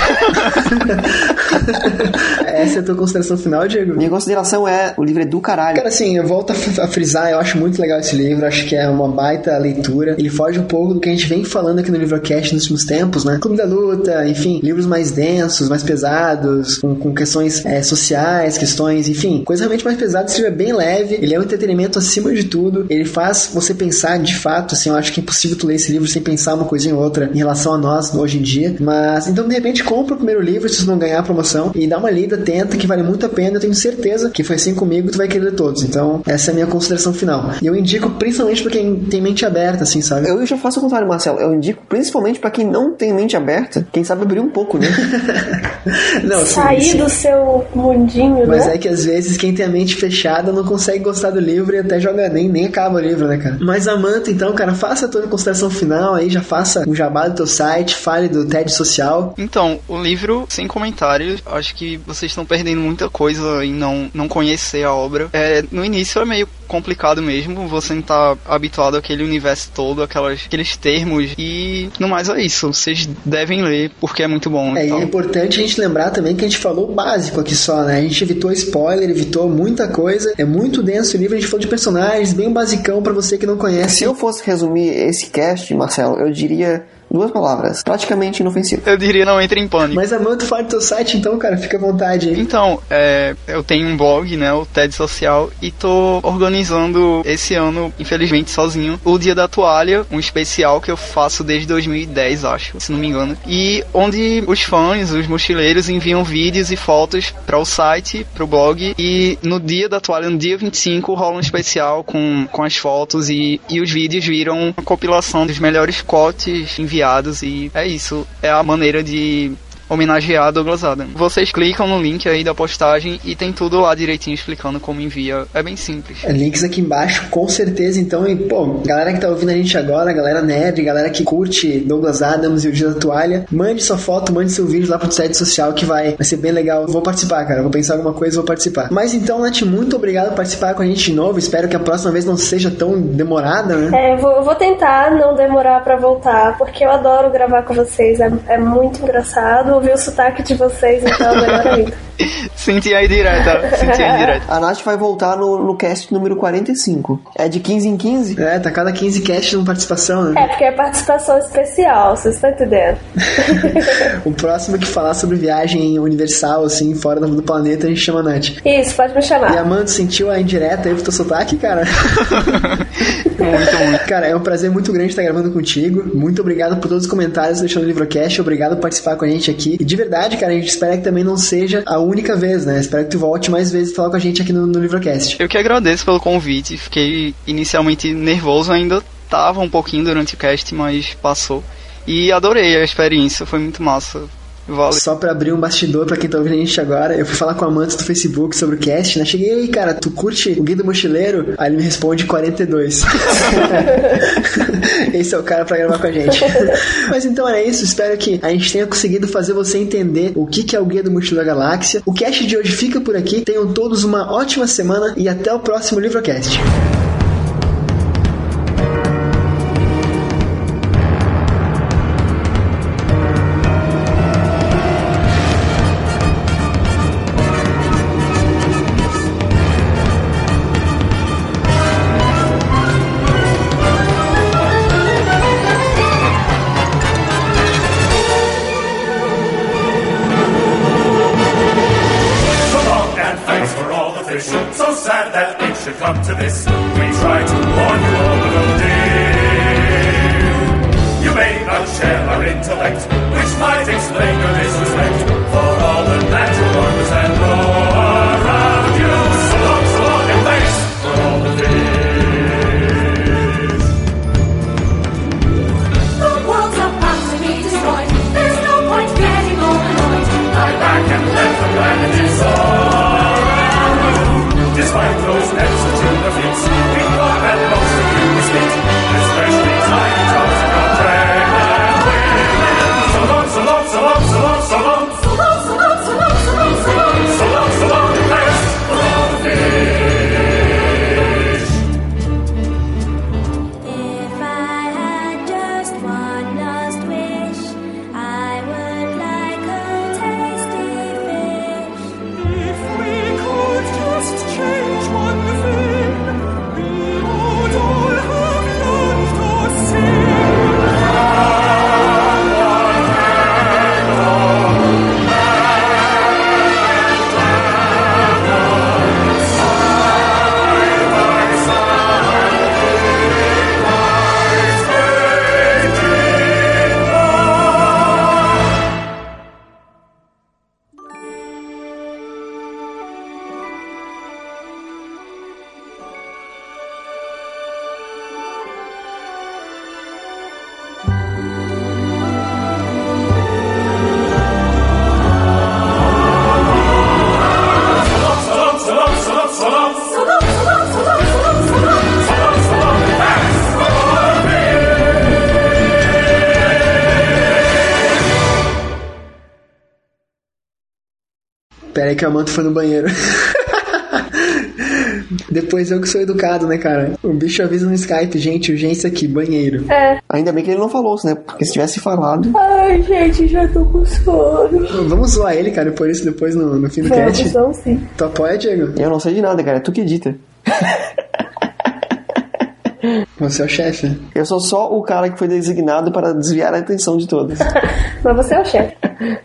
Essa é a tua consideração final, Diego? Minha consideração é, o livro é do caralho. Cara, assim, eu volto a frisar, eu acho muito legal esse livro, acho que é uma baita leitura. Ele foge um pouco do que a gente vem falando aqui no Livrocast nos últimos tempos, né? Clube da Luta, enfim, livros mais densos, mais pesados, com, com questões é, sociais, questões, enfim, coisa realmente mais pesada. Esse livro é bem leve, ele é um entretenimento acima de tudo, ele faz você pensar de fato, assim, eu acho que é impossível tu ler esse livro sem pensar uma coisa em outra em relação a nós, hoje hoje em dia. Mas então de repente compra o primeiro livro, se vocês vão ganhar a promoção e dá uma lida, tenta, que vale muito a pena. Eu tenho certeza que foi assim comigo, tu vai querer ler todos. Então, essa é a minha consideração final. E eu indico principalmente pra quem tem mente aberta, assim, sabe? Eu já faço o contrário, Marcelo. Eu indico principalmente pra quem não tem mente aberta, quem sabe abrir um pouco, né? Não, sim, Sair sim. do seu mundinho, Mas né? é que às vezes quem tem a mente fechada não consegue gostar do livro e até joga nem, nem acaba o livro, né, cara? Mas Amanta, então, cara, faça a tua consideração final aí, já faça um jabá do teu site, fale do TED social. Então, o livro, sem comentários, acho que vocês estão perdendo muita coisa em não, não conhecer a obra. É, no início é meio complicado mesmo, você não tá habituado àquele universo todo, aquelas, aqueles termos, e no mais é isso. Vocês devem ler, porque é muito bom. É, e então. é importante a gente lembrar também que a gente falou o básico aqui só, né? A gente evitou spoiler, evitou muita coisa. É muito denso o livro, a gente falou de personagens, bem basicão pra você que não conhece. Se eu fosse resumir esse cast, Marcelo, eu diria duas palavras: praticamente inofensivo. Eu diria não entre em pânico. Mas Amanda, fala do teu site então, cara, fica à vontade aí. Então, é, eu tenho um blog, né, o TED Social, e tô organizando esse ano, infelizmente sozinho, o Dia da Toalha, um especial que eu faço desde 2010, acho, se não me engano. E onde os fãs, os mochileiros, enviam vídeos e fotos para o site, para o blog, e no Dia da Toalha, no dia 25, rola um especial com, com as fotos e, e os vídeos viram uma compilação dos melhores cotes enviados, e é isso, é a maneira de homenagear Douglas Adams. Vocês clicam no link aí da postagem e tem tudo lá direitinho explicando como envia. É bem simples. É, Links aqui embaixo, com certeza. Então, e, pô, galera que tá ouvindo a gente agora, galera nerd, galera que curte Douglas Adams e o Dia da Toalha, mande sua foto, mande seu vídeo lá pro site social que vai, vai ser bem legal. Vou participar, cara. Vou pensar alguma coisa, vou participar. Mas então, Nath, muito obrigado por participar com a gente de novo. Espero que a próxima vez não seja tão demorada, né? É, eu vou, eu vou tentar não demorar pra voltar, porque eu adoro gravar com vocês. É, é muito engraçado ouvir o sotaque de vocês, então é melhor ainda. Senti aí direta. Senti aí direta. A Nath vai voltar no, no cast número 45. É de 15 em 15? É, tá cada 15 cast uma participação, né? É, porque é participação especial, vocês estão entendendo? O próximo que falar sobre viagem universal, assim, fora do planeta, a gente chama a Nath. Isso, pode me E chamar. Amanda, sentiu a indireta aí pro teu sotaque, cara? Muito, muito. Cara, é um prazer muito grande estar gravando contigo. Muito obrigado por todos os comentários deixando no Livrocast. Obrigado por participar com a gente aqui. E de verdade, cara, a gente espera que também não seja a única vez, né? Espero que tu volte mais vezes falar com a gente aqui no, no Livrocast. Eu que agradeço pelo convite. Fiquei inicialmente nervoso, ainda tava um pouquinho durante o cast, mas passou. E adorei a experiência, foi muito massa. Valeu. Só pra abrir um bastidor pra quem tá ouvindo a gente agora, eu fui falar com a Amanda do Facebook sobre o cast, né? Cheguei aí, cara, tu curte o Guia do Mochileiro? Aí ele me responde 42. Esse é o cara pra gravar com a gente. Mas então era isso, espero que a gente tenha conseguido fazer você entender o que que é o Guia do Mochileiro da Galáxia. O cast de hoje fica por aqui, tenham todos uma ótima semana e até o próximo Livrocast. Que a Manto foi no banheiro. Depois eu que sou educado, né, cara? O bicho avisa no Skype, gente, urgência aqui, banheiro. É. Ainda bem que ele não falou, né? Porque se tivesse falado. Ai, gente, já tô com sono. Vamos zoar ele, cara, por isso depois no, no fim do Vamos, cast. vamos sim. Tu apoia, Diego? Eu não sei de nada, cara. É tu que edita. Você é o chefe. Eu sou só o cara que foi designado para desviar a atenção de todos. Mas você é o chefe.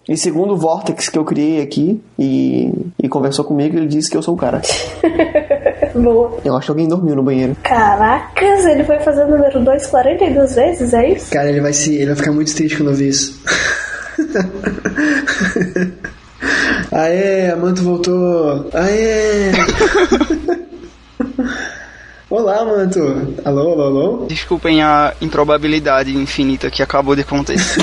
E segundo o Vortex que eu criei aqui e, e conversou comigo, ele disse que eu sou o cara. Boa. Eu acho que alguém dormiu no banheiro. Caracas, ele foi fazer o número 2 42 vezes, é isso? Cara, ele vai se. ele vai ficar muito triste quando eu ver isso. Aê, a Manto voltou. Aê! Olá, Manto. Alô, alô, alô? Desculpem a improbabilidade infinita que acabou de acontecer.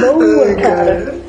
Boa, cara.